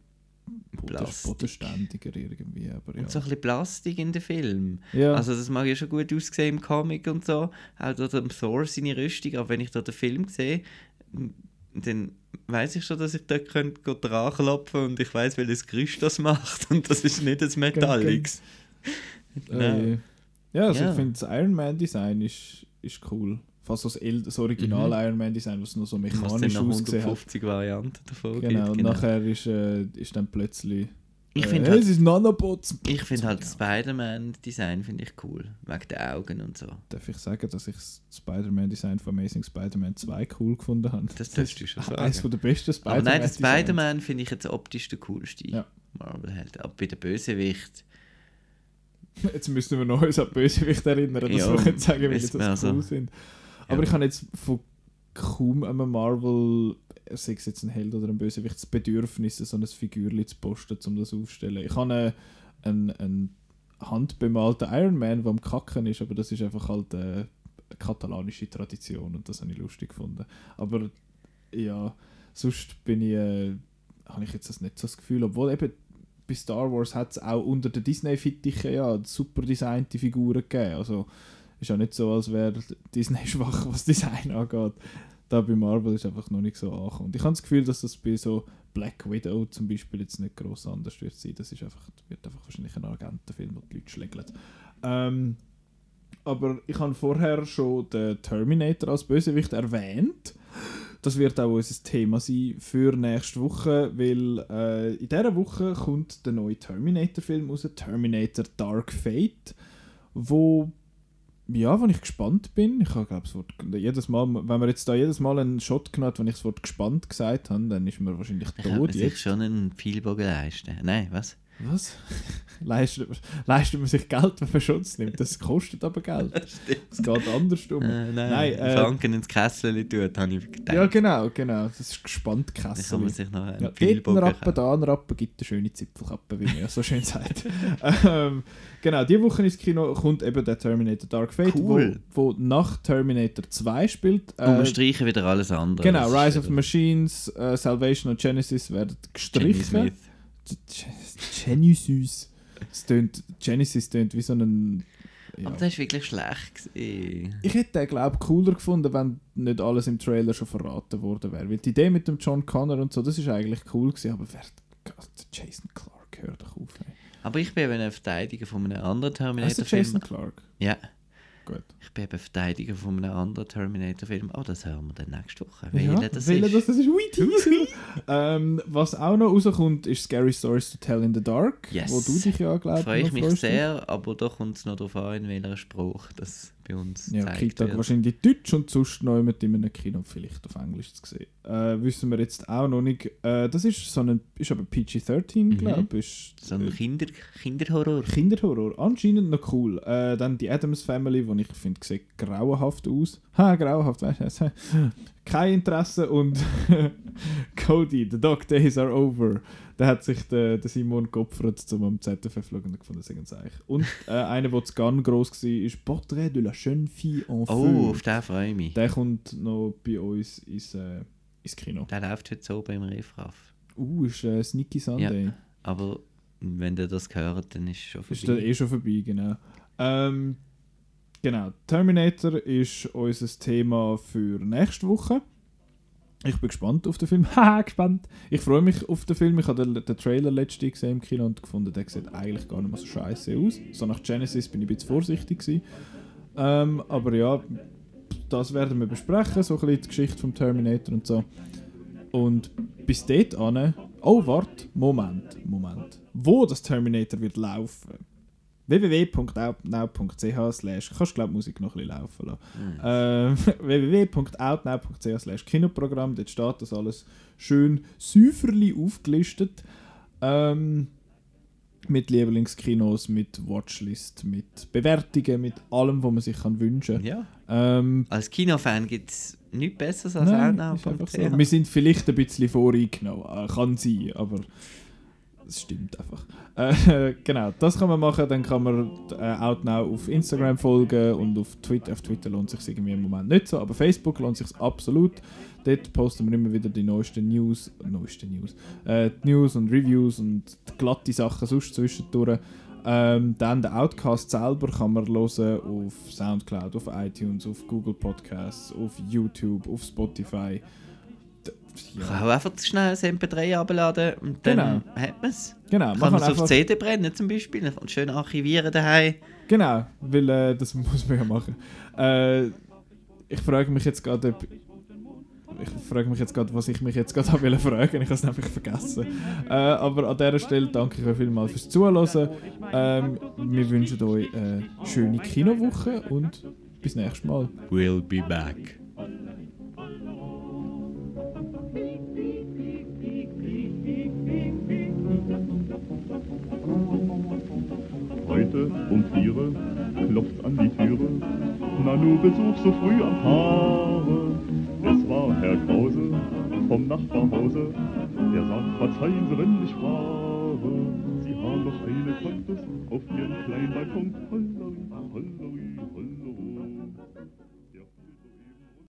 Plastik. bodenständiger irgendwie. Aber ja. Und so ein bisschen Plastik in den Film. ja. Also das mag ja schon gut aussehen im Comic und so. Auch da der Thor seine Rüstung. Aber wenn ich da den Film sehe, dann weiß ich schon, dass ich dort könnte dran klopfen und ich weiß, welches Geräusch das macht. Und das ist nicht das Metallics. Äh, ja, also Ja. ich finde das Iron Man Design ist, ist cool. Fast so das, Original Mhm. Iron Man Design, was noch so mechanisch noch ausgesehen hat. 150 Varianten davon Genau, gibt. und nachher ist, äh, ist dann plötzlich. Ich äh, finde halt- es ist Nanobots. Ich finde halt das Ja. Spider-Man-Design finde ich cool. Wegen den Augen und so. Darf ich sagen, dass ich das Spider-Man Design von Amazing Spider-Man 2 cool gefunden habe? Das darfst du schon sagen. Eines von der besten Aber Spider-Man. nein, das. Spider-Man finde ich jetzt optisch der coolste. Ja. Marvel halt. Aber bei der Bösewicht. Jetzt müssen wir noch uns an Bösewicht erinnern, dass Ja, wir können sagen, wie das wir also. cool sind. Aber ich habe jetzt von kaum einem Marvel, sei es jetzt ein Held oder ein Bösewicht, das Bedürfnis, so ein Figürchen zu posten, um das aufzustellen. Ich habe einen, einen handbemalten Iron Man, der am Kacken ist, aber das ist einfach halt eine katalanische Tradition und das habe ich lustig gefunden. Aber ja, sonst bin ich, äh, habe ich jetzt das nicht so das Gefühl, obwohl eben bei Star Wars hat es auch unter den Disney-Fittichen ja super designte Figuren gegeben. Also ist ja nicht so, als wäre Disney schwach, was Design angeht. Da bei Marvel ist einfach noch nicht so angekommen. Ich habe das Gefühl, dass das bei so Black Widow zum Beispiel jetzt nicht gross anders wird sein. Das ist einfach, wird einfach wahrscheinlich ein Agentenfilm, wo die Leute schlägeln. Ähm, aber ich habe vorher schon den Terminator als Bösewicht erwähnt. Das wird auch unser Thema sein für nächste Woche, weil äh, in dieser Woche kommt der neue Terminator-Film raus, Terminator Dark Fate, wo ja, wo ich gespannt bin. Ich habe, glaube das Wort jedes Mal, wenn wir jetzt da jedes Mal einen Shot genommen hat, wenn ich das Wort gespannt gesagt habe, dann ist mir wahrscheinlich Ich kann tot sich jetzt. schon einen Pfeilbogen leisten. Nein, was? Was? leistet, man- sich Geld, wenn man Schutz nimmt? Das kostet aber Geld. Es geht andersrum. Äh, nein, Nein, äh, Franken ins Kessel tut, habe ich gedacht. Ja, genau, genau. Das ist gespannt Dann kann man Kessel. sich noch einen Ja, Pfeilbogen Rappen, da ein Rappen, gibt eine schöne Zipfelkappe, wie man ja so schön sagt. ähm, genau, diese Woche ins Kino kommt eben der Terminator Dark Fate, Cool. wo, wo nach Terminator 2 spielt. Und wir Äh, streichen wieder alles andere. genau, Rise of wieder Machines, äh, Salvation und Genesis werden gestrichen. Smith. Genesis. Es tönt, Genesis tönt wie so ein... Ja. Aber das war wirklich schlecht. gewesen. Ich hätte den, glaube cooler gefunden, wenn nicht alles im Trailer schon verraten worden wäre. Weil die Idee mit dem John Connor und so, das ist eigentlich cool gewesen, aber wer... Gott, Jason Clark, hör doch auf. Ey. Aber ich bin eben ein Verteidiger von einem anderen Hast du Terminator-Film. Jason Clark? Ja. Gut. Ich bin eben Verteidiger von einem anderen Terminator-Film. Oh, das hören wir dann nächste Woche. Ja, Welcher das welcher ist. das, das ist ui, Teaser. ähm, Was auch noch rauskommt, ist Scary Stories to Tell in the Dark, Yes. wo du dich ja, glaube Freue ich mich sehr, aber da kommt es noch darauf an, in welcher Spruch das bei uns Ja, wird. wahrscheinlich Deutsch und sonst noch mit in einem Kino vielleicht auf Englisch zu sehen. Äh, wissen wir jetzt auch noch nicht. Äh, das ist so ein, ist aber PG-13, Mhm. glaube ich. So ein Äh, Kinder Kinderhorror. Kinderhorror. Anscheinend noch cool. Äh, dann die Adams Family, die ich finde, sieht grauenhaft aus. Ha, grauenhaft, weißt du. Kein Interesse und Cody, the dog days are over. Da hat sich der, der Simon geopfert, um am ZFF schauen und gefunden, sagen eigentlich. Und äh, einer, der zu ganz gross war, ist Portrait de la jeune fille en feu. Oh, auf den freue ich mich. Der kommt noch bei uns ins, äh, ins Kino. Der läuft heute so beim Refraff. Uh, ist äh, Sneaky Sunday. Aber wenn ihr das hört, dann ist es schon Ist vorbei. eh schon vorbei, genau. Ähm, genau, Terminator ist unser Thema für nächste Woche. Ich bin gespannt auf den Film. Haha, gespannt. Ich freue mich auf den Film. Ich habe den, den Trailer letztens gesehen im Kino und gefunden, der sieht eigentlich gar nicht mehr so scheiße aus. So nach Genesis bin ich ein bisschen vorsichtig. Ähm, aber ja, das werden wir besprechen, so ein bisschen die Geschichte vom Terminator und so. Und bis dort an. Oh, warte, Moment, Moment. Wo das Terminator wird laufen? www.outnow.ch slash kannst glaube Musik noch ein bisschen laufen lassen. Hm. Äh, www.outnow.ch slash Kinoprogramm, dort steht das alles schön säuferli aufgelistet. Ähm, mit Lieblingskinos, mit Watchlist, mit Bewertungen, mit allem, was man sich kann wünschen Ja. ähm, Als Kinofan gibt es nichts Besseres als Nein, Outnow. ist einfach so. Wir sind vielleicht ein bisschen voreingenommen, äh, kann sein, aber es stimmt einfach. Äh, genau, das kann man machen, dann kann man äh, Outnow auf Instagram folgen und auf Twitter. Auf Twitter lohnt sich irgendwie im Moment nicht so, aber Facebook lohnt sich absolut. Dort posten wir immer wieder die neuesten News, neuesten News, äh, News und Reviews und die glatte Sachen sonst zwischendurch. Ähm, dann den Outcast selber kann man hören auf Soundcloud, auf iTunes, auf Google Podcasts, auf YouTube, auf Spotify. Man kann auch einfach schnell ein MP3 abladen und dann Genau. hat man es. Genau, Kann man es auf einfach, CD brennen zum Beispiel, man schön archivieren daheim. genau, weil äh, das muss man ja machen. Äh, ich frage mich jetzt gerade, ob ich frage mich jetzt gerade, was ich mich jetzt gerade habe wollen fragen. Ich habe es nämlich vergessen. Äh, aber an dieser Stelle danke ich euch vielmals fürs Zuhören. Ähm, wir wünschen euch eine schöne Kinowoche und bis nächstes Mal. We'll be back. Heute um viere klopft's an die Türe. Nanu Besuch so früh am Tage. Es war Herr Krause vom Nachbarhause. Der sagt, verzeihen Sie, wenn ich frage. Sie haben doch eine Kaktus auf Ihrem kleinen Balkon.